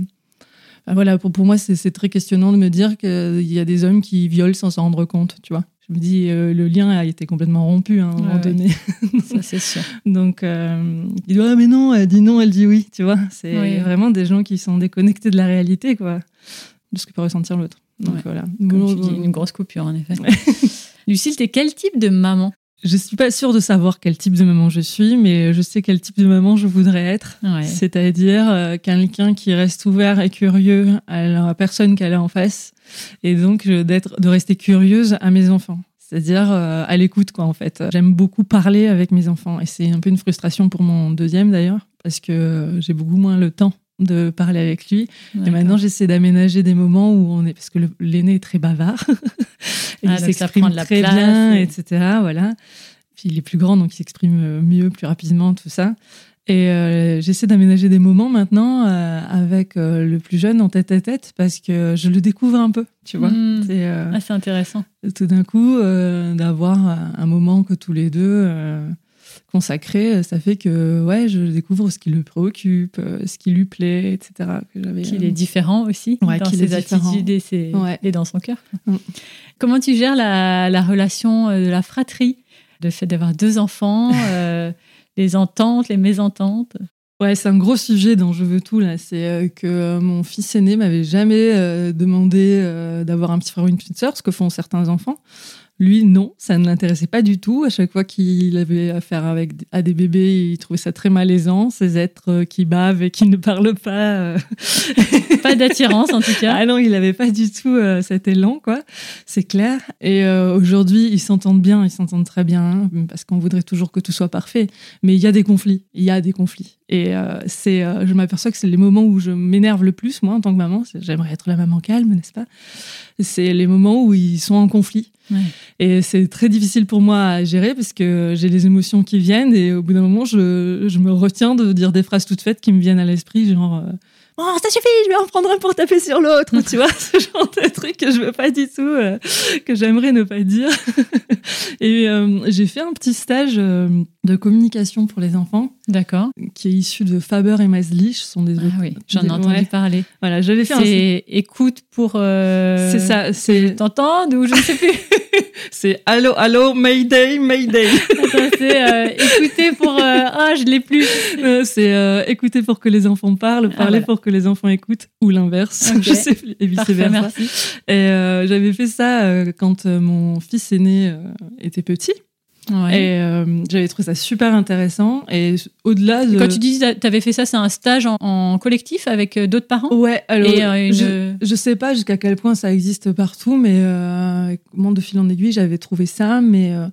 voilà, pour, pour moi, c'est très questionnant de me dire qu'il y a des hommes qui violent sans s'en rendre compte, tu vois je me dis, euh, le lien a été complètement rompu hein, à un moment donné. (laughs) Ça, c'est sûr. (laughs) Donc, euh, il dit, ah, mais non, elle dit non, elle dit oui, tu vois. C'est vraiment des gens qui sont déconnectés de la réalité, quoi, de ce que peut ressentir l'autre. Donc, voilà. Comme tu dis, une grosse coupure, en effet. (laughs) Lucille, t'es quel type de maman? Je suis pas sûre de savoir quel type de maman je suis, mais je sais quel type de maman je voudrais être. C'est-à-dire euh, quelqu'un qui reste ouvert et curieux à la personne qu'elle a en face, et donc d'être, de rester curieuse à mes enfants. C'est-à-dire euh, à l'écoute, quoi, en fait. J'aime beaucoup parler avec mes enfants, et c'est un peu une frustration pour mon deuxième d'ailleurs, parce que j'ai beaucoup moins le temps de parler avec lui. Et maintenant, j'essaie d'aménager des moments où on est, parce que l'aîné est très bavard. (laughs) il ah, s'exprime très bien, etc. Voilà. Puis il est plus grand, donc il s'exprime euh, mieux, plus rapidement, tout ça. Et euh, j'essaie d'aménager des moments maintenant euh, avec le plus jeune en tête à tête parce que je le découvre un peu, tu vois. Hmm. C'est ah, intéressant. Tout d'un coup, d'avoir un moment que tous les deux consacré, ça fait que ouais, je découvre ce qui le préoccupe, euh, ce qui lui plaît, etc. Qu'il est euh, différent aussi dans ses attitudes et, ses... et, dans son cœur. Mm. Comment tu gères la, relation euh, de la fratrie, le fait d'avoir deux enfants, les ententes, les mésententes Ouais, c'est un gros sujet dont je veux tout là. C'est que mon fils aîné m'avait jamais demandé d'avoir un petit frère ou une petite sœur, ce que font certains enfants. Lui, non, ça ne l'intéressait pas du tout. À chaque fois qu'il avait affaire avec, à des bébés, il trouvait ça très malaisant, ces êtres euh, qui bavent et qui ne (laughs) parlent pas. Euh. pas d'attirance, en tout cas. Ah non, il n'avait pas du tout euh, cet élan, quoi. C'est clair. Et aujourd'hui, ils s'entendent bien, ils s'entendent très bien, hein, parce qu'on voudrait toujours que tout soit parfait. Mais il y a des conflits. Il y a des conflits. Et c'est, je m'aperçois que c'est les moments où je m'énerve le plus, moi, en tant que maman. J'aimerais être la maman calme, n'est-ce pas? C'est les moments où ils sont en conflit. Et c'est très difficile pour moi à gérer parce que j'ai les émotions qui viennent et au bout d'un moment, je, je, me retiens de dire des phrases toutes faites qui me viennent à l'esprit, genre euh, Oh, ça suffit, je vais en prendre un pour taper sur l'autre. tu vois, (laughs) ce genre de truc que je veux pas du tout, euh, que j'aimerais ne pas dire. (laughs) et euh, j'ai fait un petit stage de communication pour les enfants. D'accord. Qui est issu de Faber et Maslich. sont des ah oui, j'en ai entendu parler. Voilà, j'avais fait C'est écoute pour. c'est ça, c'est. T'entends ou je ne sais plus. (laughs) c'est allô, allô, Mayday, Mayday. c'est euh, écouter pour. Euh, ah, je l'ai plus. Euh, c'est écouter pour que les enfants parlent, ah, parler pour que les enfants écoutent, ou l'inverse. (laughs) Je sais plus, et vice versa. Et j'avais fait ça quand mon fils aîné était petit. Ouais. Et euh, j'avais trouvé ça super intéressant. Et au-delà de. Quand tu dis que tu avais fait ça, c'est un stage en, en collectif avec euh, d'autres parents? Ouais, alors Et, euh, une- je, je sais pas jusqu'à quel point ça existe partout, mais euh, comment de fil en aiguille, j'avais trouvé ça. Mais euh,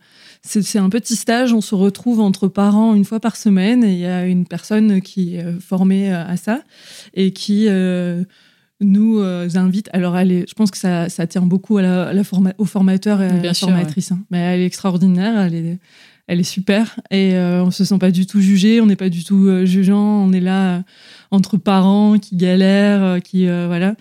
c'est un petit stage, on se retrouve entre parents une fois par semaine et il y a une personne qui est euh, formée euh, à ça et qui euh, nous euh, invite. Alors, elle est, je pense que ça, ça tient beaucoup à la, à la forma- au formateur et à Bien la sûr, formatrice. hein. Mais elle est extraordinaire, elle est, elle est super et euh, on se sent pas du tout jugé, on n'est pas du tout euh, jugeant, on est là euh, entre parents qui galèrent, qui voilà,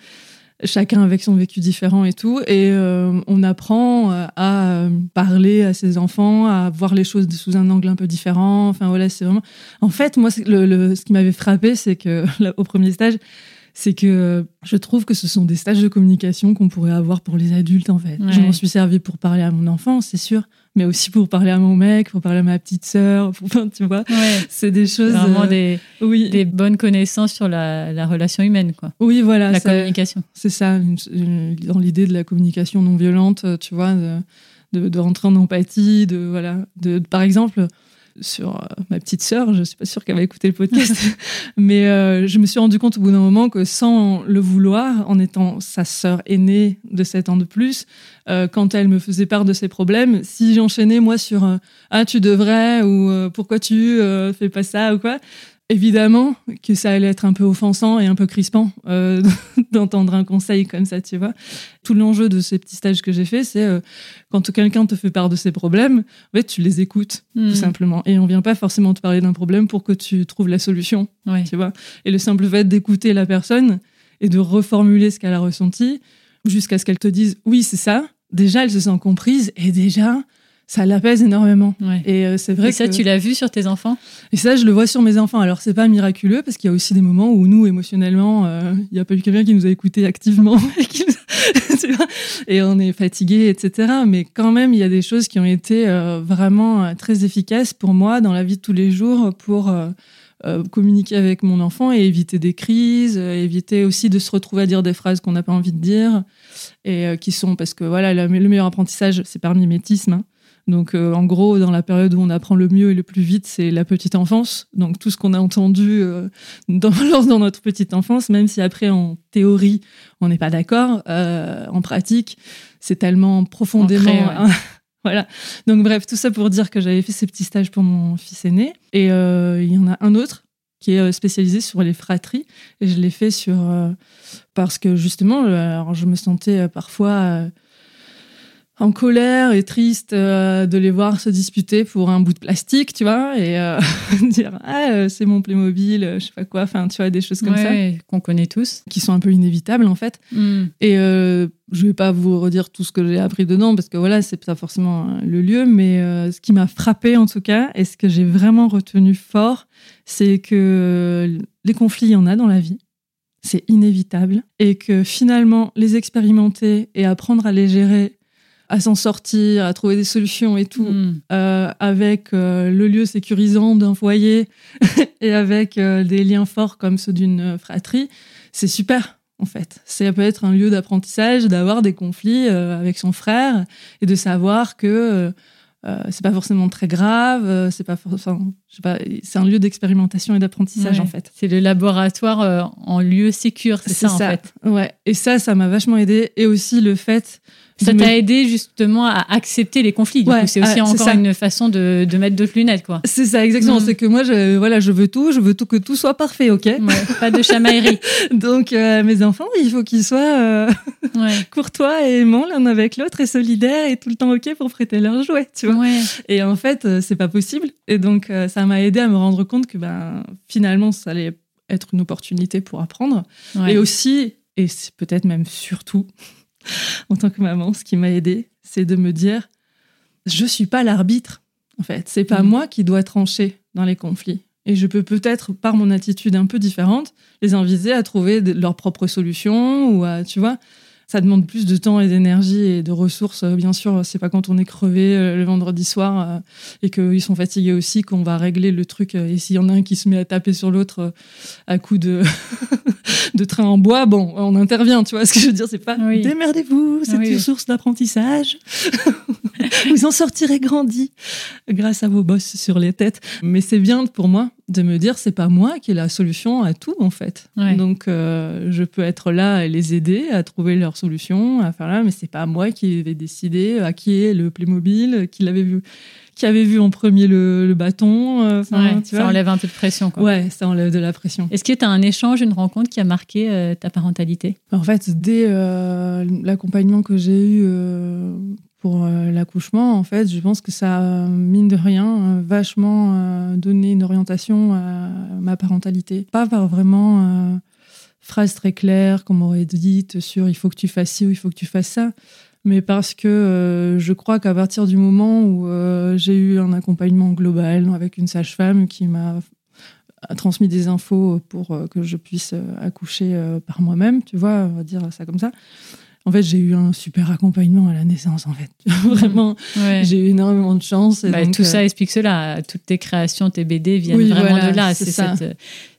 chacun avec son vécu différent et tout, et euh, on apprend euh, à euh, parler à ses enfants, à voir les choses sous un angle un peu différent. Enfin voilà, c'est vraiment. En fait, moi, c'est le, le- ce qui m'avait frappé, c'est que (laughs) là, au premier stage. C'est que je trouve que ce sont des stages de communication qu'on pourrait avoir pour les adultes, en fait. Ouais. Je m'en suis servi pour parler à mon enfant, c'est sûr, mais aussi pour parler à mon mec, pour parler à ma petite sœur, pour, enfin, tu vois. Ouais. C'est des choses. Vraiment euh, des, oui, des bonnes connaissances sur la, la relation humaine, quoi. oui, voilà. la ça- communication. C'est ça, une- une- dans l'idée de la communication non violente, euh, tu vois, de, de, de rentrer en empathie, de voilà, de, par exemple sur euh, ma petite sœur, je suis pas sûre qu'elle va écouter le podcast, (laughs) mais euh, je me suis rendu compte au bout d'un moment que sans le vouloir, en étant sa sœur aînée de 7 ans de plus, euh, quand elle me faisait part de ses problèmes, si j'enchaînais moi sur ah tu devrais ou pourquoi tu fais pas ça ou quoi, évidemment que ça allait être un peu offensant et un peu crispant euh, (laughs) d'entendre un conseil comme ça, tu vois. Tout l'enjeu de ces petits stages que j'ai fait, c'est euh, quand quelqu'un te fait part de ses problèmes, en fait, tu les écoutes, Hmm. tout simplement. Et on vient pas forcément te parler d'un problème pour que tu trouves la solution, Ouais. tu vois. Et le simple fait d'écouter la personne et de reformuler ce qu'elle a ressenti jusqu'à ce qu'elle te dise oui, c'est ça, déjà, elle se sent comprise et déjà, ça l'apaise énormément. Ouais. Et euh, c'est vrai Et ça, que... tu l'as vu sur tes enfants? Et ça, je le vois sur mes enfants. Alors, c'est pas miraculeux parce qu'il y a aussi des moments où nous, émotionnellement, euh, il n'y a pas eu quelqu'un qui nous a écoutés activement (laughs) et, qui nous- (laughs) tu vois, et on est fatigué, etc. Mais quand même, il y a des choses qui ont été euh, vraiment euh, très efficaces pour moi dans la vie de tous les jours pour euh, euh, communiquer avec mon enfant et éviter des crises, euh, éviter aussi de se retrouver à dire des phrases qu'on n'a pas envie de dire et euh, qui sont parce que voilà, le meilleur apprentissage, c'est par mimétisme. hein. Donc, euh, en gros, dans la période où on apprend le mieux et le plus vite, c'est la petite enfance. Donc, tout ce qu'on a entendu euh, dans, (laughs) lors- dans notre petite enfance, même si après, en théorie, on n'est pas d'accord, euh, en pratique, c'est tellement profondément. Ouais. (laughs) voilà. Donc, bref, tout ça pour dire que j'avais fait ces petits stages pour mon fils aîné. Et il y en a un autre qui est spécialisé sur les fratries. Et je l'ai fait sur. parce que justement, alors, je me sentais parfois. En colère et triste euh, de les voir se disputer pour un bout de plastique, tu vois, et euh, (laughs) dire ah euh, c'est mon Playmobil, je sais pas quoi, enfin tu vois des choses comme ça qu'on connaît tous. qui sont un peu inévitables en fait. Hmm. Et euh, je vais pas vous redire tout ce que j'ai appris dedans parce que voilà c'est pas forcément le lieu, mais ce qui m'a frappé en tout cas et ce que j'ai vraiment retenu fort, c'est que les conflits il y en a dans la vie. C'est inévitable et que finalement les expérimenter et apprendre à les gérer à s'en sortir, à trouver des solutions et tout, Hmm. euh, avec euh, le lieu sécurisant d'un foyer (laughs) et avec euh, des liens forts comme ceux d'une fratrie, c'est super en fait. Ça peut être un lieu d'apprentissage, d'avoir des conflits avec son frère et de savoir que c'est pas forcément très grave, c'est pas, enfin, c'est un lieu d'expérimentation et d'apprentissage Ouais. en fait. C'est le laboratoire en lieu sécure, c'est ça, en fait. Ouais. Et ça, ça m'a vachement aidé. Et aussi le fait. Ça t'a aidé justement à accepter les conflits. Du Ouais, coup, c'est aussi ah, c'est encore une façon de, de mettre d'autres lunettes, quoi. C'est ça, exactement. Mm. C'est que moi, je, voilà, je veux tout, je veux tout que tout soit parfait, ok? Ouais, pas de chamaillerie. (laughs) Donc, euh, mes enfants, il faut qu'ils soient euh, Ouais. (laughs) courtois et aimants l'un avec l'autre et solidaires et tout le temps ok pour prêter leurs jouets, tu vois? Et en fait, euh, c'est pas possible. Et donc, euh, ça m'a aidé à me rendre compte que ben, finalement, ça allait être une opportunité pour apprendre. Et aussi, et peut-être même surtout, (laughs) en tant que maman, ce qui m'a aidé, c'est de me dire, je suis pas l'arbitre, en fait. C'est pas Mhm. moi qui dois trancher dans les conflits. Et je peux peut-être, par mon attitude un peu différente, les inviter à trouver de- leurs propres solutions ou à, tu vois, Ça demande plus de temps et d'énergie et de ressources. Euh, Bien sûr, c'est pas quand on est crevé euh, le vendredi soir euh, et qu'ils sont fatigués aussi qu'on va régler le truc. Et s'il y en a un qui se met à taper sur l'autre à coup de, (laughs) de train en bois, bon, on intervient, tu vois ce que je veux dire. C'est pas Oui. démerdez-vous, c'est Oui, une oui. source d'apprentissage. (laughs) Vous en sortirez grandi grâce à vos bosses sur les têtes. Mais c'est bien pour moi de me dire, c'est pas moi qui ai la solution à tout, en fait. Ouais. Donc, euh, je peux être là et les aider à trouver leur solution, à faire là, mais c'est pas moi qui vais décider à qui est le Playmobil, qui l'avait vu, qui avait vu en premier le, le bâton. euh, enfin, Ouais, tu ça vois. enlève un peu de pression. Quoi. Ouais, ça enlève de la pression. Est-ce que tu as un échange, une rencontre qui a marqué euh, ta parentalité? En fait, dès euh, l'accompagnement que j'ai eu euh, euh, l'accouchement, en fait, je pense que ça a, mine de rien, euh, vachement euh, donné une orientation à ma parentalité. Pas par vraiment euh, phrase très claire qu'on m'aurait dite sur il faut que tu fasses ci ou il faut que tu fasses ça, mais parce que euh, je crois qu'à partir du moment où euh, j'ai eu un accompagnement global avec une sage-femme qui m'a transmis des infos pour euh, que je puisse euh, accoucher euh, par moi-même, tu vois, on va dire ça comme ça. En fait, j'ai eu un super accompagnement à la naissance, en fait. (laughs) Vraiment, Ouais. j'ai eu énormément de chance. et Bah, donc, tout euh, ça explique cela. Toutes tes créations, tes BD viennent Oui, vraiment voilà, de là. c'est cette,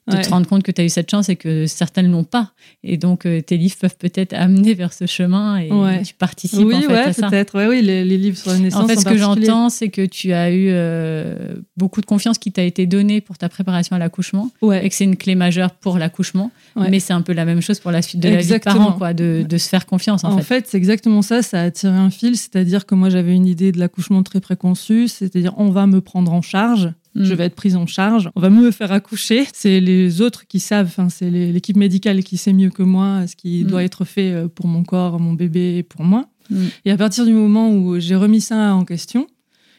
de ouais. te rendre compte que tu as eu cette chance et que certaines l'ont pas. Et donc, euh, tes livres peuvent peut-être amener vers ce chemin et Ouais. tu participes Oui, en fait ouais, à ça. peut-être. Oui, les, les livres sur la naissance. En fait, ce que j'entends, c'est que tu as eu euh, beaucoup de confiance qui t'a été donnée pour ta préparation à l'accouchement et que c'est une clé majeure pour l'accouchement. Mais c'est un peu la même chose pour la suite de la vie de parents, quoi, de, de se faire confiance en, En fait. fait, c'est exactement ça. Ça a tiré un fil. C'est-à-dire que moi, j'avais une idée de l'accouchement très préconçue. C'est-à-dire, on va me prendre en charge. Mm. Je vais être prise en charge. On va me faire accoucher. C'est les autres qui savent. Enfin, c'est l'équipe médicale qui sait mieux que moi ce qui Mm. doit être fait euh, pour mon corps, mon bébé et pour moi. Mm. Et à partir du moment où j'ai remis ça en question,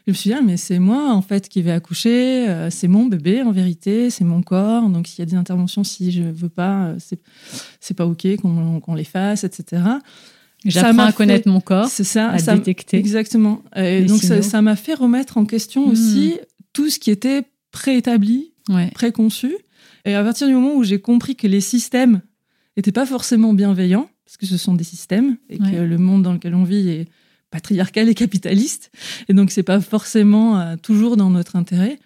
je me suis dit, ah, mais c'est moi, en fait, qui vais accoucher. euh, c'est mon bébé, en vérité. C'est mon corps. Donc, s'il y a des interventions, si je veux pas, euh, c'est, c'est pas OK qu'on, qu'on les fasse, etc. ça J'apprends à connaître fait- mon corps, C'est ça. à ça détecter. Exactement. Et donc, ça, m'a fait remettre en question aussi tout ce qui était préétabli, Ouais. préconçu. Et à partir du moment où j'ai compris que les systèmes n'étaient pas forcément bienveillants, parce que ce sont des systèmes, et que le monde dans lequel on vit est patriarcal et capitaliste, et donc c'est pas forcément euh, toujours dans notre intérêt.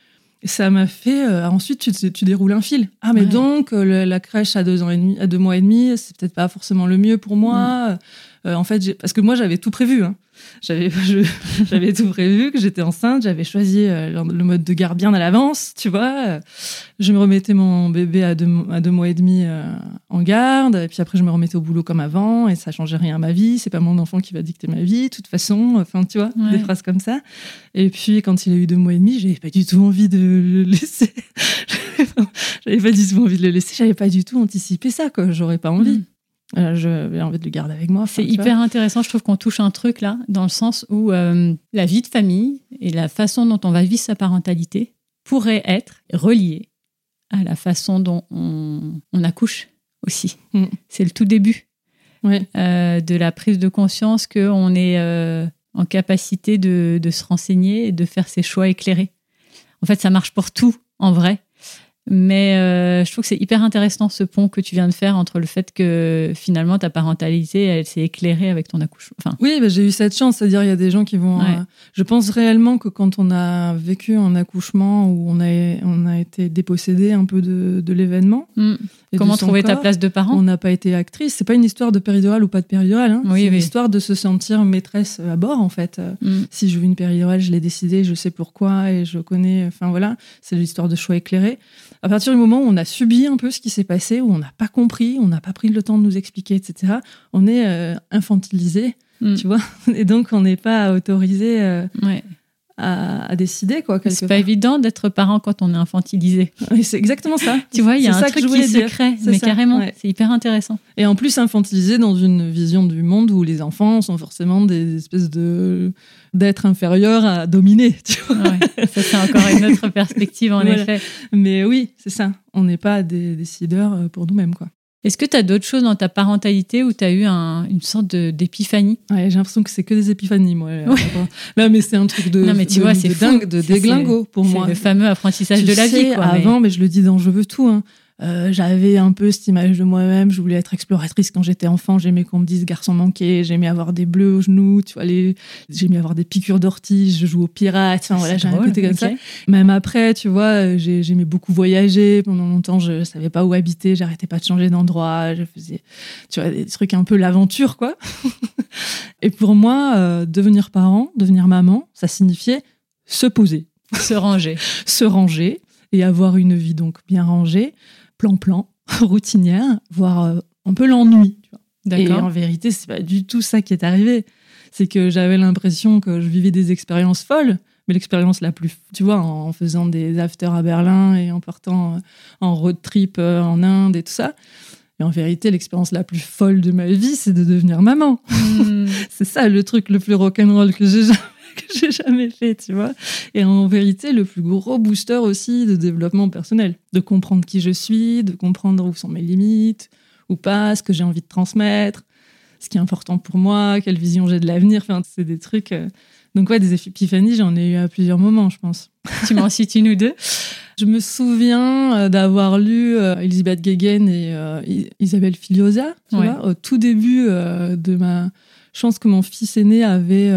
Ça m'a fait euh, ensuite tu, tu déroules un fil. Ah mais Ouais. donc euh, le- la crèche à deux ans et demi, à deux mois et demi, c'est peut-être pas forcément le mieux pour moi. Euh, en fait, parce que moi j'avais tout prévu. Hein. J'avais (laughs) j'avais tout prévu que j'étais enceinte. J'avais choisi euh, le mode de garde bien à l'avance, tu vois. Je me remettais mon bébé à deux, à deux mois et demi euh, en garde, et puis après je me remettais au boulot comme avant, et ça changeait rien à ma vie. C'est pas mon enfant qui va dicter ma vie, de toute façon. Enfin, tu vois, Ouais. des phrases comme ça. Et puis quand il a eu deux mois et demi, j'avais pas du tout envie de le (laughs) laisser. j'avais pas du tout envie de le laisser. J'avais pas du tout anticipé ça, quoi. J'aurais pas envie. Mm. Euh, J'avais envie de le garder avec moi. enfin, C'est vois. hyper intéressant, je trouve qu'on touche un truc là, dans le sens où euh, la vie de famille et la façon dont on va vivre sa parentalité pourrait être reliée à la façon dont on, on accouche aussi. Mm. C'est le tout début euh, de la prise de conscience qu'on est en capacité de, de se renseigner et de faire ses choix éclairés. En fait, ça marche pour tout, en vrai. Mais euh, je trouve que c'est hyper intéressant ce pont que tu viens de faire entre le fait que finalement ta parentalité, elle s'est éclairée avec ton accouchement. Enfin, Oui, bah, j'ai eu cette chance, c'est-à-dire il y a des gens qui vont. Ouais. euh, je pense réellement que quand on a vécu un accouchement où on a, on a été dépossédé un peu de, de l'événement. hmm, et comment trouver ta place de parent On n'a pas été actrice. C'est pas une histoire de péridurale ou pas de péridurale. Hein. Oui, c'est oui. l'histoire de se sentir maîtresse à bord, en fait. Euh, Hmm, Si je veux une péridurale, je l'ai décidé, je sais pourquoi et je connais. Enfin voilà, c'est l'histoire de choix éclairé. À partir du moment où on a subi un peu ce qui s'est passé, où on n'a pas compris, on n'a pas pris le temps de nous expliquer, etc., on est euh, infantilisé, hmm, tu vois. (laughs) Et donc on n'est pas autorisé euh, ouais. À, à décider, quoi. C'est pas évident d'être parent quand on est infantilisé. (laughs) C'est exactement ça. Tu vois, il y a un ça truc qui se crée, mais ça, carrément, ouais. c'est hyper intéressant. Et en plus infantilisé dans une vision du monde où les enfants sont forcément des espèces de d'êtres inférieurs à dominer. (laughs) Tu vois Ouais, ça, c'est encore une autre (laughs) perspective, en Voilà. effet. Mais oui, c'est ça. On n'est pas des décideurs euh, pour nous-mêmes, quoi. Est-ce que tu as d'autres choses dans ta parentalité où tu as eu un- une sorte d'épiphanie? Ouais, j'ai l'impression que c'est que des épiphanies, moi. Là, mais c'est un truc de, Non, mais tu de- vois, de dingue, de déglingo pour C'est moi. le fameux apprentissage Tu de la sais, vie, quoi. mais- Avant, mais... je le dis dans Je veux tout. hein, Euh, j'avais un peu cette image de moi-même. Je voulais être exploratrice quand j'étais enfant. J'aimais qu'on me dise garçon manqué. J'aimais avoir des bleus aux genoux. Tu vois, les... j'aimais avoir des piqûres d'ortie. Je joue aux pirates. Enfin, voilà, j'ai un côté comme ça. Même après, tu vois, j'aimais beaucoup voyager. Pendant longtemps, je savais pas où habiter. J'arrêtais pas de changer d'endroit. Je faisais, tu vois, des trucs un peu l'aventure, quoi. (laughs) Et pour moi, euh, devenir parent, devenir maman, ça signifiait se poser. Se ranger. (laughs) se ranger et avoir une vie donc bien rangée plan-plan, (laughs) routinière, voire euh, un peu l'ennui. Et en vérité, c'est pas du tout ça qui est arrivé. C'est que j'avais l'impression que je vivais des expériences folles, mais l'expérience la plus, tu vois, en faisant des afters à Berlin et en partant euh, en road trip euh, en Inde et tout ça. Et en vérité, l'expérience la plus folle de ma vie, c'est de devenir maman. Hmm. (laughs) c'est ça le truc le plus rock'n'roll que j'ai jamais (laughs) que j'ai jamais fait, tu vois. Et en vérité, le plus gros booster aussi de développement personnel, de comprendre qui je suis, de comprendre où sont mes limites ou pas, ce que j'ai envie de transmettre, ce qui est important pour moi, quelle vision j'ai de l'avenir. Enfin, c'est des trucs. Euh, donc ouais, des épiphanies, j'en ai eu à plusieurs moments, je pense. Tu m'en cites une ou deux? (laughs) Je me souviens euh, d'avoir lu euh, Elisabeth Guéguen et Isabelle Filiosa, tu vois, au tout début de ma... Je pense que mon fils aîné avait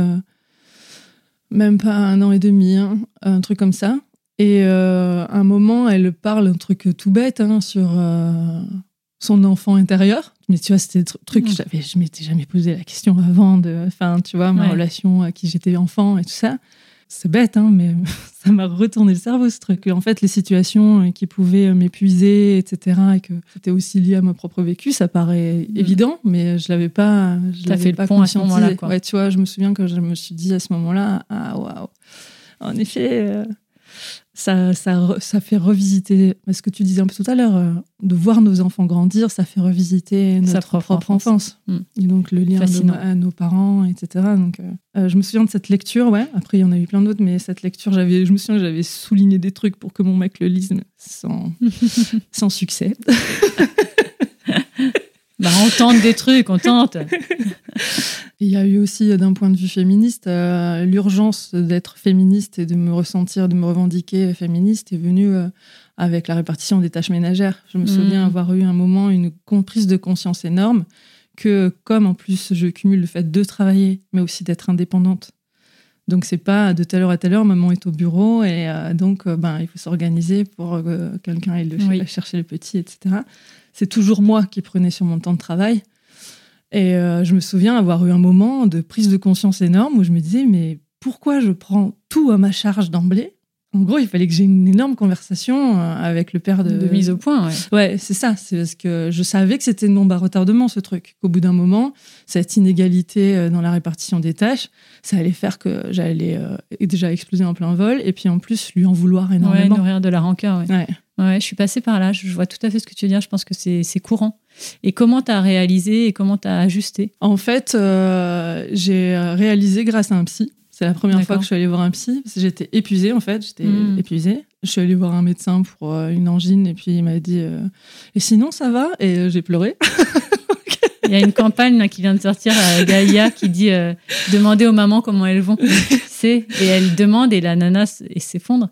même pas un an et demi, hein, un truc comme ça. Et euh, à un moment, elle parle un truc tout bête hein, sur euh, son enfant intérieur. Mais tu vois, c'était des trucs que mmh. je m'étais jamais posé la question avant de, enfin, tu vois, ma relation à qui j'étais enfant et tout ça. C'est bête, hein, mais (laughs) ça m'a retourné le cerveau ce truc. En fait, les situations euh, qui pouvaient euh, m'épuiser, etc., et que c'était aussi lié à mon propre vécu, ça paraît mm. évident, mais je l'avais pas. Je l'avais fait pas le pont à ce moment-là. Ouais, tu vois, je me souviens que je me suis dit à ce moment-là, ah waouh. En effet, euh, ça, ça, ça, fait revisiter ce que tu disais un peu tout à l'heure, euh, de voir nos enfants grandir, ça fait revisiter notre propre, enfance. Mm. Et donc le lien à nos parents, etc. Donc, euh, euh, je me souviens de cette lecture, ouais. Après, il y en a eu plein d'autres, mais cette lecture, j'avais, je me souviens que j'avais souligné des trucs pour que mon mec le lise, mais sans, (laughs) sans succès. (laughs) Bah, on tente des trucs, on tente. (laughs) Il y a eu aussi, d'un point de vue féministe, euh, l'urgence d'être féministe et de me ressentir, de me revendiquer féministe est venue euh, avec la répartition des tâches ménagères. Je me mm. souviens avoir eu un moment une prise de conscience énorme que, comme en plus je cumule le fait de travailler, mais aussi d'être indépendante. Donc c'est pas de telle heure à telle heure, maman est au bureau et euh, donc ben il faut s'organiser pour que quelqu'un aille chercher le petit, etc c'est toujours moi qui prenais sur mon temps de travail. Et euh, je me souviens avoir eu un moment de prise de conscience énorme où je me disais, mais pourquoi je prends tout à ma charge d'emblée? En gros, il fallait que j'ai une énorme conversation euh, avec le père de... De mise au point, ouais. Ouais, c'est ça. C'est parce que je savais que c'était une bombe à retardement, ce truc. Qu'au bout d'un moment, cette inégalité euh, dans la répartition des tâches, ça allait faire que j'allais déjà exploser en plein vol et puis en plus lui en vouloir énormément. Ouais, nourrir de la rancœur, ouais. ouais. Ouais, je suis passée par là. Je vois tout à fait ce que tu veux dire. Je pense que c'est courant. Et comment tu as réalisé et comment tu as ajusté? En fait, euh, j'ai réalisé grâce à un psy. C'est la première fois que je suis allée voir un psy. J'étais épuisée, en fait. J'étais hmm. épuisée. Je suis allée voir un médecin pour euh, une angine et puis il m'a dit euh, Et sinon, ça va? Et j'ai pleuré. (laughs) Il y a une campagne qui vient de sortir à Gaïa qui dit Demandez aux mamans comment elles vont. (laughs) et elle demande et la nana s'effondre.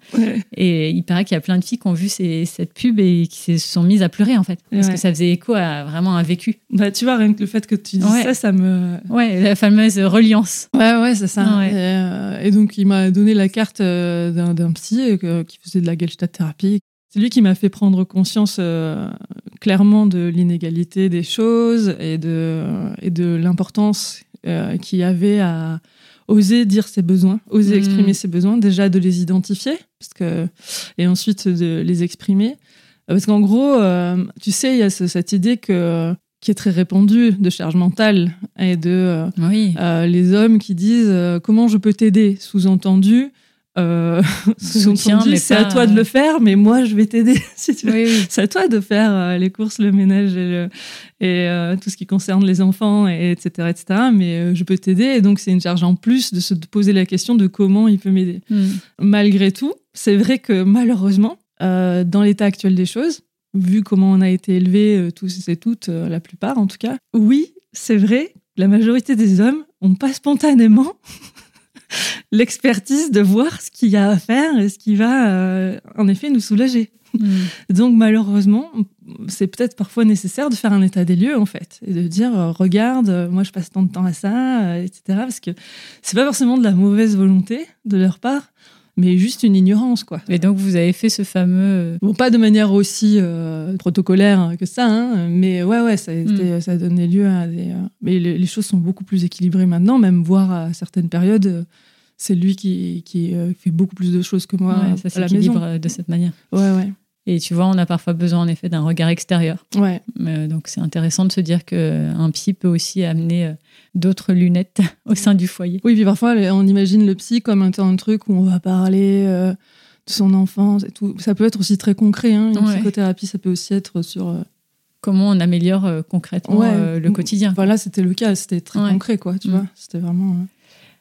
Et il paraît qu'il y a plein de filles qui ont vu cette pub et qui se sont mises à pleurer en fait, parce que ça faisait écho à vraiment un vécu. Bah tu vois, rien que le fait que tu dis ça, ça me... Ouais, la fameuse reliance. Ouais, ouais, c'est ça. Euh, et, donc il m'a donné la carte euh, d'un psy euh, qui faisait de la Gestalt thérapie. C'est lui qui m'a fait prendre conscience clairement de l'inégalité des choses et de, et de l'importance qu'il y avait à oser dire ses besoins, oser mm. exprimer ses besoins, déjà de les identifier, parce que, et ensuite de les exprimer. Parce qu'en gros, euh, tu sais, il y a cette idée que, qui est très répandue de charge mentale et de euh, euh, les hommes qui disent comment je peux t'aider, sous-entendu, euh, (laughs) c'est à toi de le faire, mais moi je vais t'aider. (laughs) C'est à toi de faire euh, les courses, le ménage et, et euh, tout ce qui concerne les enfants, et, etc., etc. Mais euh, je peux t'aider, et donc c'est une charge en plus de se poser la question de comment il peut m'aider. Hmm. Malgré tout, c'est vrai que malheureusement, dans l'état actuel des choses, vu comment on a été élevés tous et toutes, la plupart en tout cas, oui, c'est vrai, la majorité des hommes ont pas spontanément (laughs) l'expertise de voir ce qu'il y a à faire et ce qui va, euh, en effet, nous soulager. Hmm. Donc, malheureusement, c'est peut-être parfois nécessaire de faire un état des lieux en fait et de dire euh, regarde euh, moi je passe tant de temps à ça etc parce que c'est pas forcément de la mauvaise volonté de leur part mais juste une ignorance quoi Et donc vous avez fait ce fameux. bon pas de manière aussi euh, protocolaire que ça hein, mais ouais ouais ça a, été- ça a donné lieu à des euh, mais les, les choses sont beaucoup plus équilibrées maintenant même voire à certaines périodes euh, c'est lui qui, qui euh, fait beaucoup plus de choses que moi Ouais, ça à la maison euh, de cette manière. ouais ouais Et tu vois, on a parfois besoin en effet d'un regard extérieur. ouais Euh, donc c'est intéressant de se dire qu'un psy peut aussi amener euh, d'autres lunettes (laughs) au sein du foyer. Oui, puis parfois, on imagine le psy comme étant un truc où on va parler euh, de son enfance et tout. Ça peut être aussi très concret. Hein. Une Ouais. psychothérapie, ça peut aussi être sur. euh, Comment on améliore euh, concrètement Ouais. euh, le quotidien. Voilà, c'était le cas. C'était très Ouais. concret, quoi. Tu Mm. vois, c'était vraiment.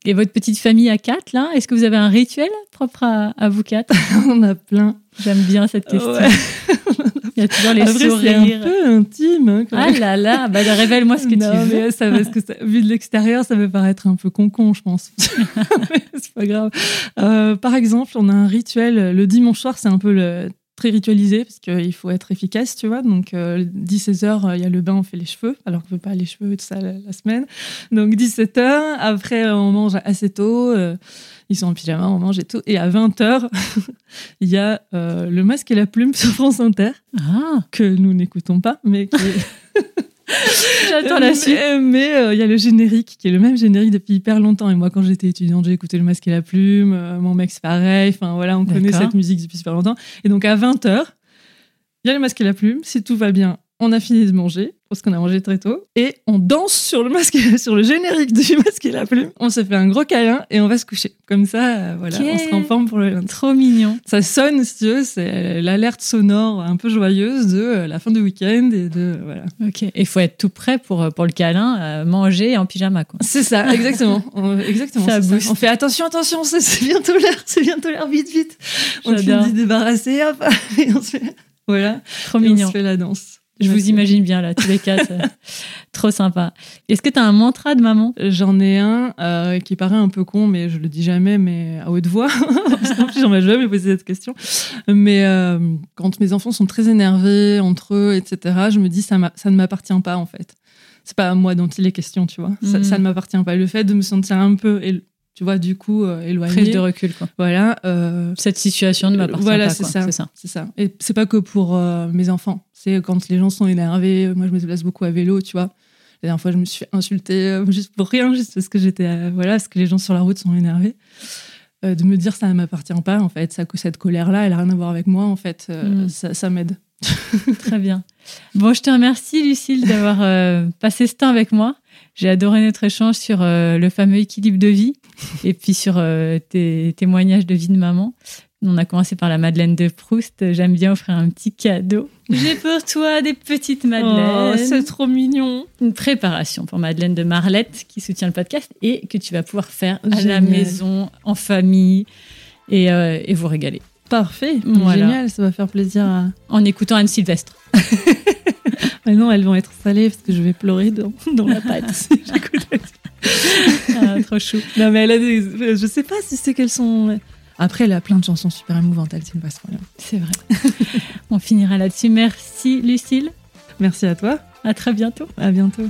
Et votre petite famille à quatre, là, est-ce que vous avez un rituel propre à, à vous quatre? (laughs) On a plein. J'aime bien cette question. Ouais. (laughs) Il y a toujours les Après, c'est un sourires. peu intime. hein, Ah même. là là, bah, révèle-moi ce que Non, tu veux. mais ça, parce que ça- vu de l'extérieur, ça peut paraître un peu con-con, je pense. (laughs) C'est pas grave. Euh, par exemple, on a un rituel. Le dimanche soir, c'est un peu le, très ritualisé parce qu'il faut être efficace, tu vois. Donc, 10-16 heures, euh, il y a le bain, on fait les cheveux, alors qu'on ne fait pas les cheveux tout ça la, la semaine. Donc, 17 heures. Après, on mange assez tôt. euh, ils sont en pyjama, on mange et tout. Et à 20 heures, (laughs) il y a euh, le masque et la plume sur France Inter, Ah, que nous n'écoutons pas, mais qui est (laughs) j'attends la suite. mais mais, euh, il y a le générique qui est le même générique depuis hyper longtemps. Et moi, quand j'étais étudiante, j'ai écouté Le Masque et la Plume. euh, mon mec, c'est pareil. Enfin, voilà, on connaît cette musique depuis super longtemps. Et donc, à 20h, il y a Le Masque et la Plume. Si tout va bien, on a fini de manger, parce qu'on a mangé très tôt. Et on danse sur le, masque (laughs) sur le générique du Masque et la Plume. On se fait un gros câlin et on va se coucher. Comme ça, euh, voilà, on sera en forme pour le lundi. Trop mignon. Ça sonne, si tu veux, c'est l'alerte sonore un peu joyeuse de euh, la fin du week-end et de. Voilà. Ok. Et il faut être tout prêt pour, pour le câlin, euh, manger en pyjama. Quoi. C'est ça, exactement. (laughs) On- exactement. Ça. On fait attention, attention, c'est bientôt l'heure, c'est bientôt l'heure, vite, vite. On se dit débarrasser, hop, (laughs) et on se fait, voilà, Trop et on mignon. se fait la danse. Je vous imagine bien là, tous les quatre. euh, (laughs) Trop sympa. Est-ce que tu as un mantra de maman? J'en ai un euh, qui paraît un peu con, mais je le dis jamais, mais à haute voix. (laughs) Parce j'en ai jamais posé cette question. Mais euh, quand mes enfants sont très énervés entre eux, etc., je me dis ça, ne m'appartient pas en fait. C'est pas à moi dont il est question, tu vois. Ça, ça ne m'appartient pas. Le fait de me sentir un peu, tu vois, du coup, euh, éloignée. Prise de recul. Quoi. Voilà. euh, Cette situation ne m'appartient voilà, pas. ça. C'est ça. C'est ça. Et c'est pas que pour euh, mes enfants. C'est quand les gens sont énervés. Moi, je me déplace beaucoup à vélo, tu vois. La dernière fois, je me suis fait insulter euh, juste pour rien, juste parce que j'étais, voilà, parce que les gens sur la route sont énervés. De me dire ça ne m'appartient pas, en fait, ça, cette colère-là, elle a rien à voir avec moi, en fait, euh, Mm. ça, ça m'aide. Très bien. Bon, je te remercie, Lucille, d'avoir passé ce temps avec moi. J'ai adoré notre échange sur euh, le fameux équilibre de vie (laughs) et puis sur euh, tes témoignages de vie de maman. On a commencé par la Madeleine de Proust. J'aime bien offrir un petit cadeau. J'ai pour toi des petites Madeleines. Oh, c'est trop mignon. une préparation pour Madeleine de Marlette qui soutient le podcast et que tu vas pouvoir faire à la maison, en famille et, euh, et vous régaler Parfait. Voilà. Génial, ça va faire plaisir à. en écoutant Anne Sylvestre. (laughs) Maintenant, elles vont être salées parce que je vais pleurer dans, (laughs) dans la pâte. (laughs) si j'écoute Ah, trop chou. Non, mais elle a des. Je sais pas si c'est qu'elles sont. Après, elle a plein de chansons super émouvantes, Altine Pasquale. C'est vrai. (laughs) On finira là-dessus. Merci Lucille. Merci à toi. À très bientôt. À bientôt.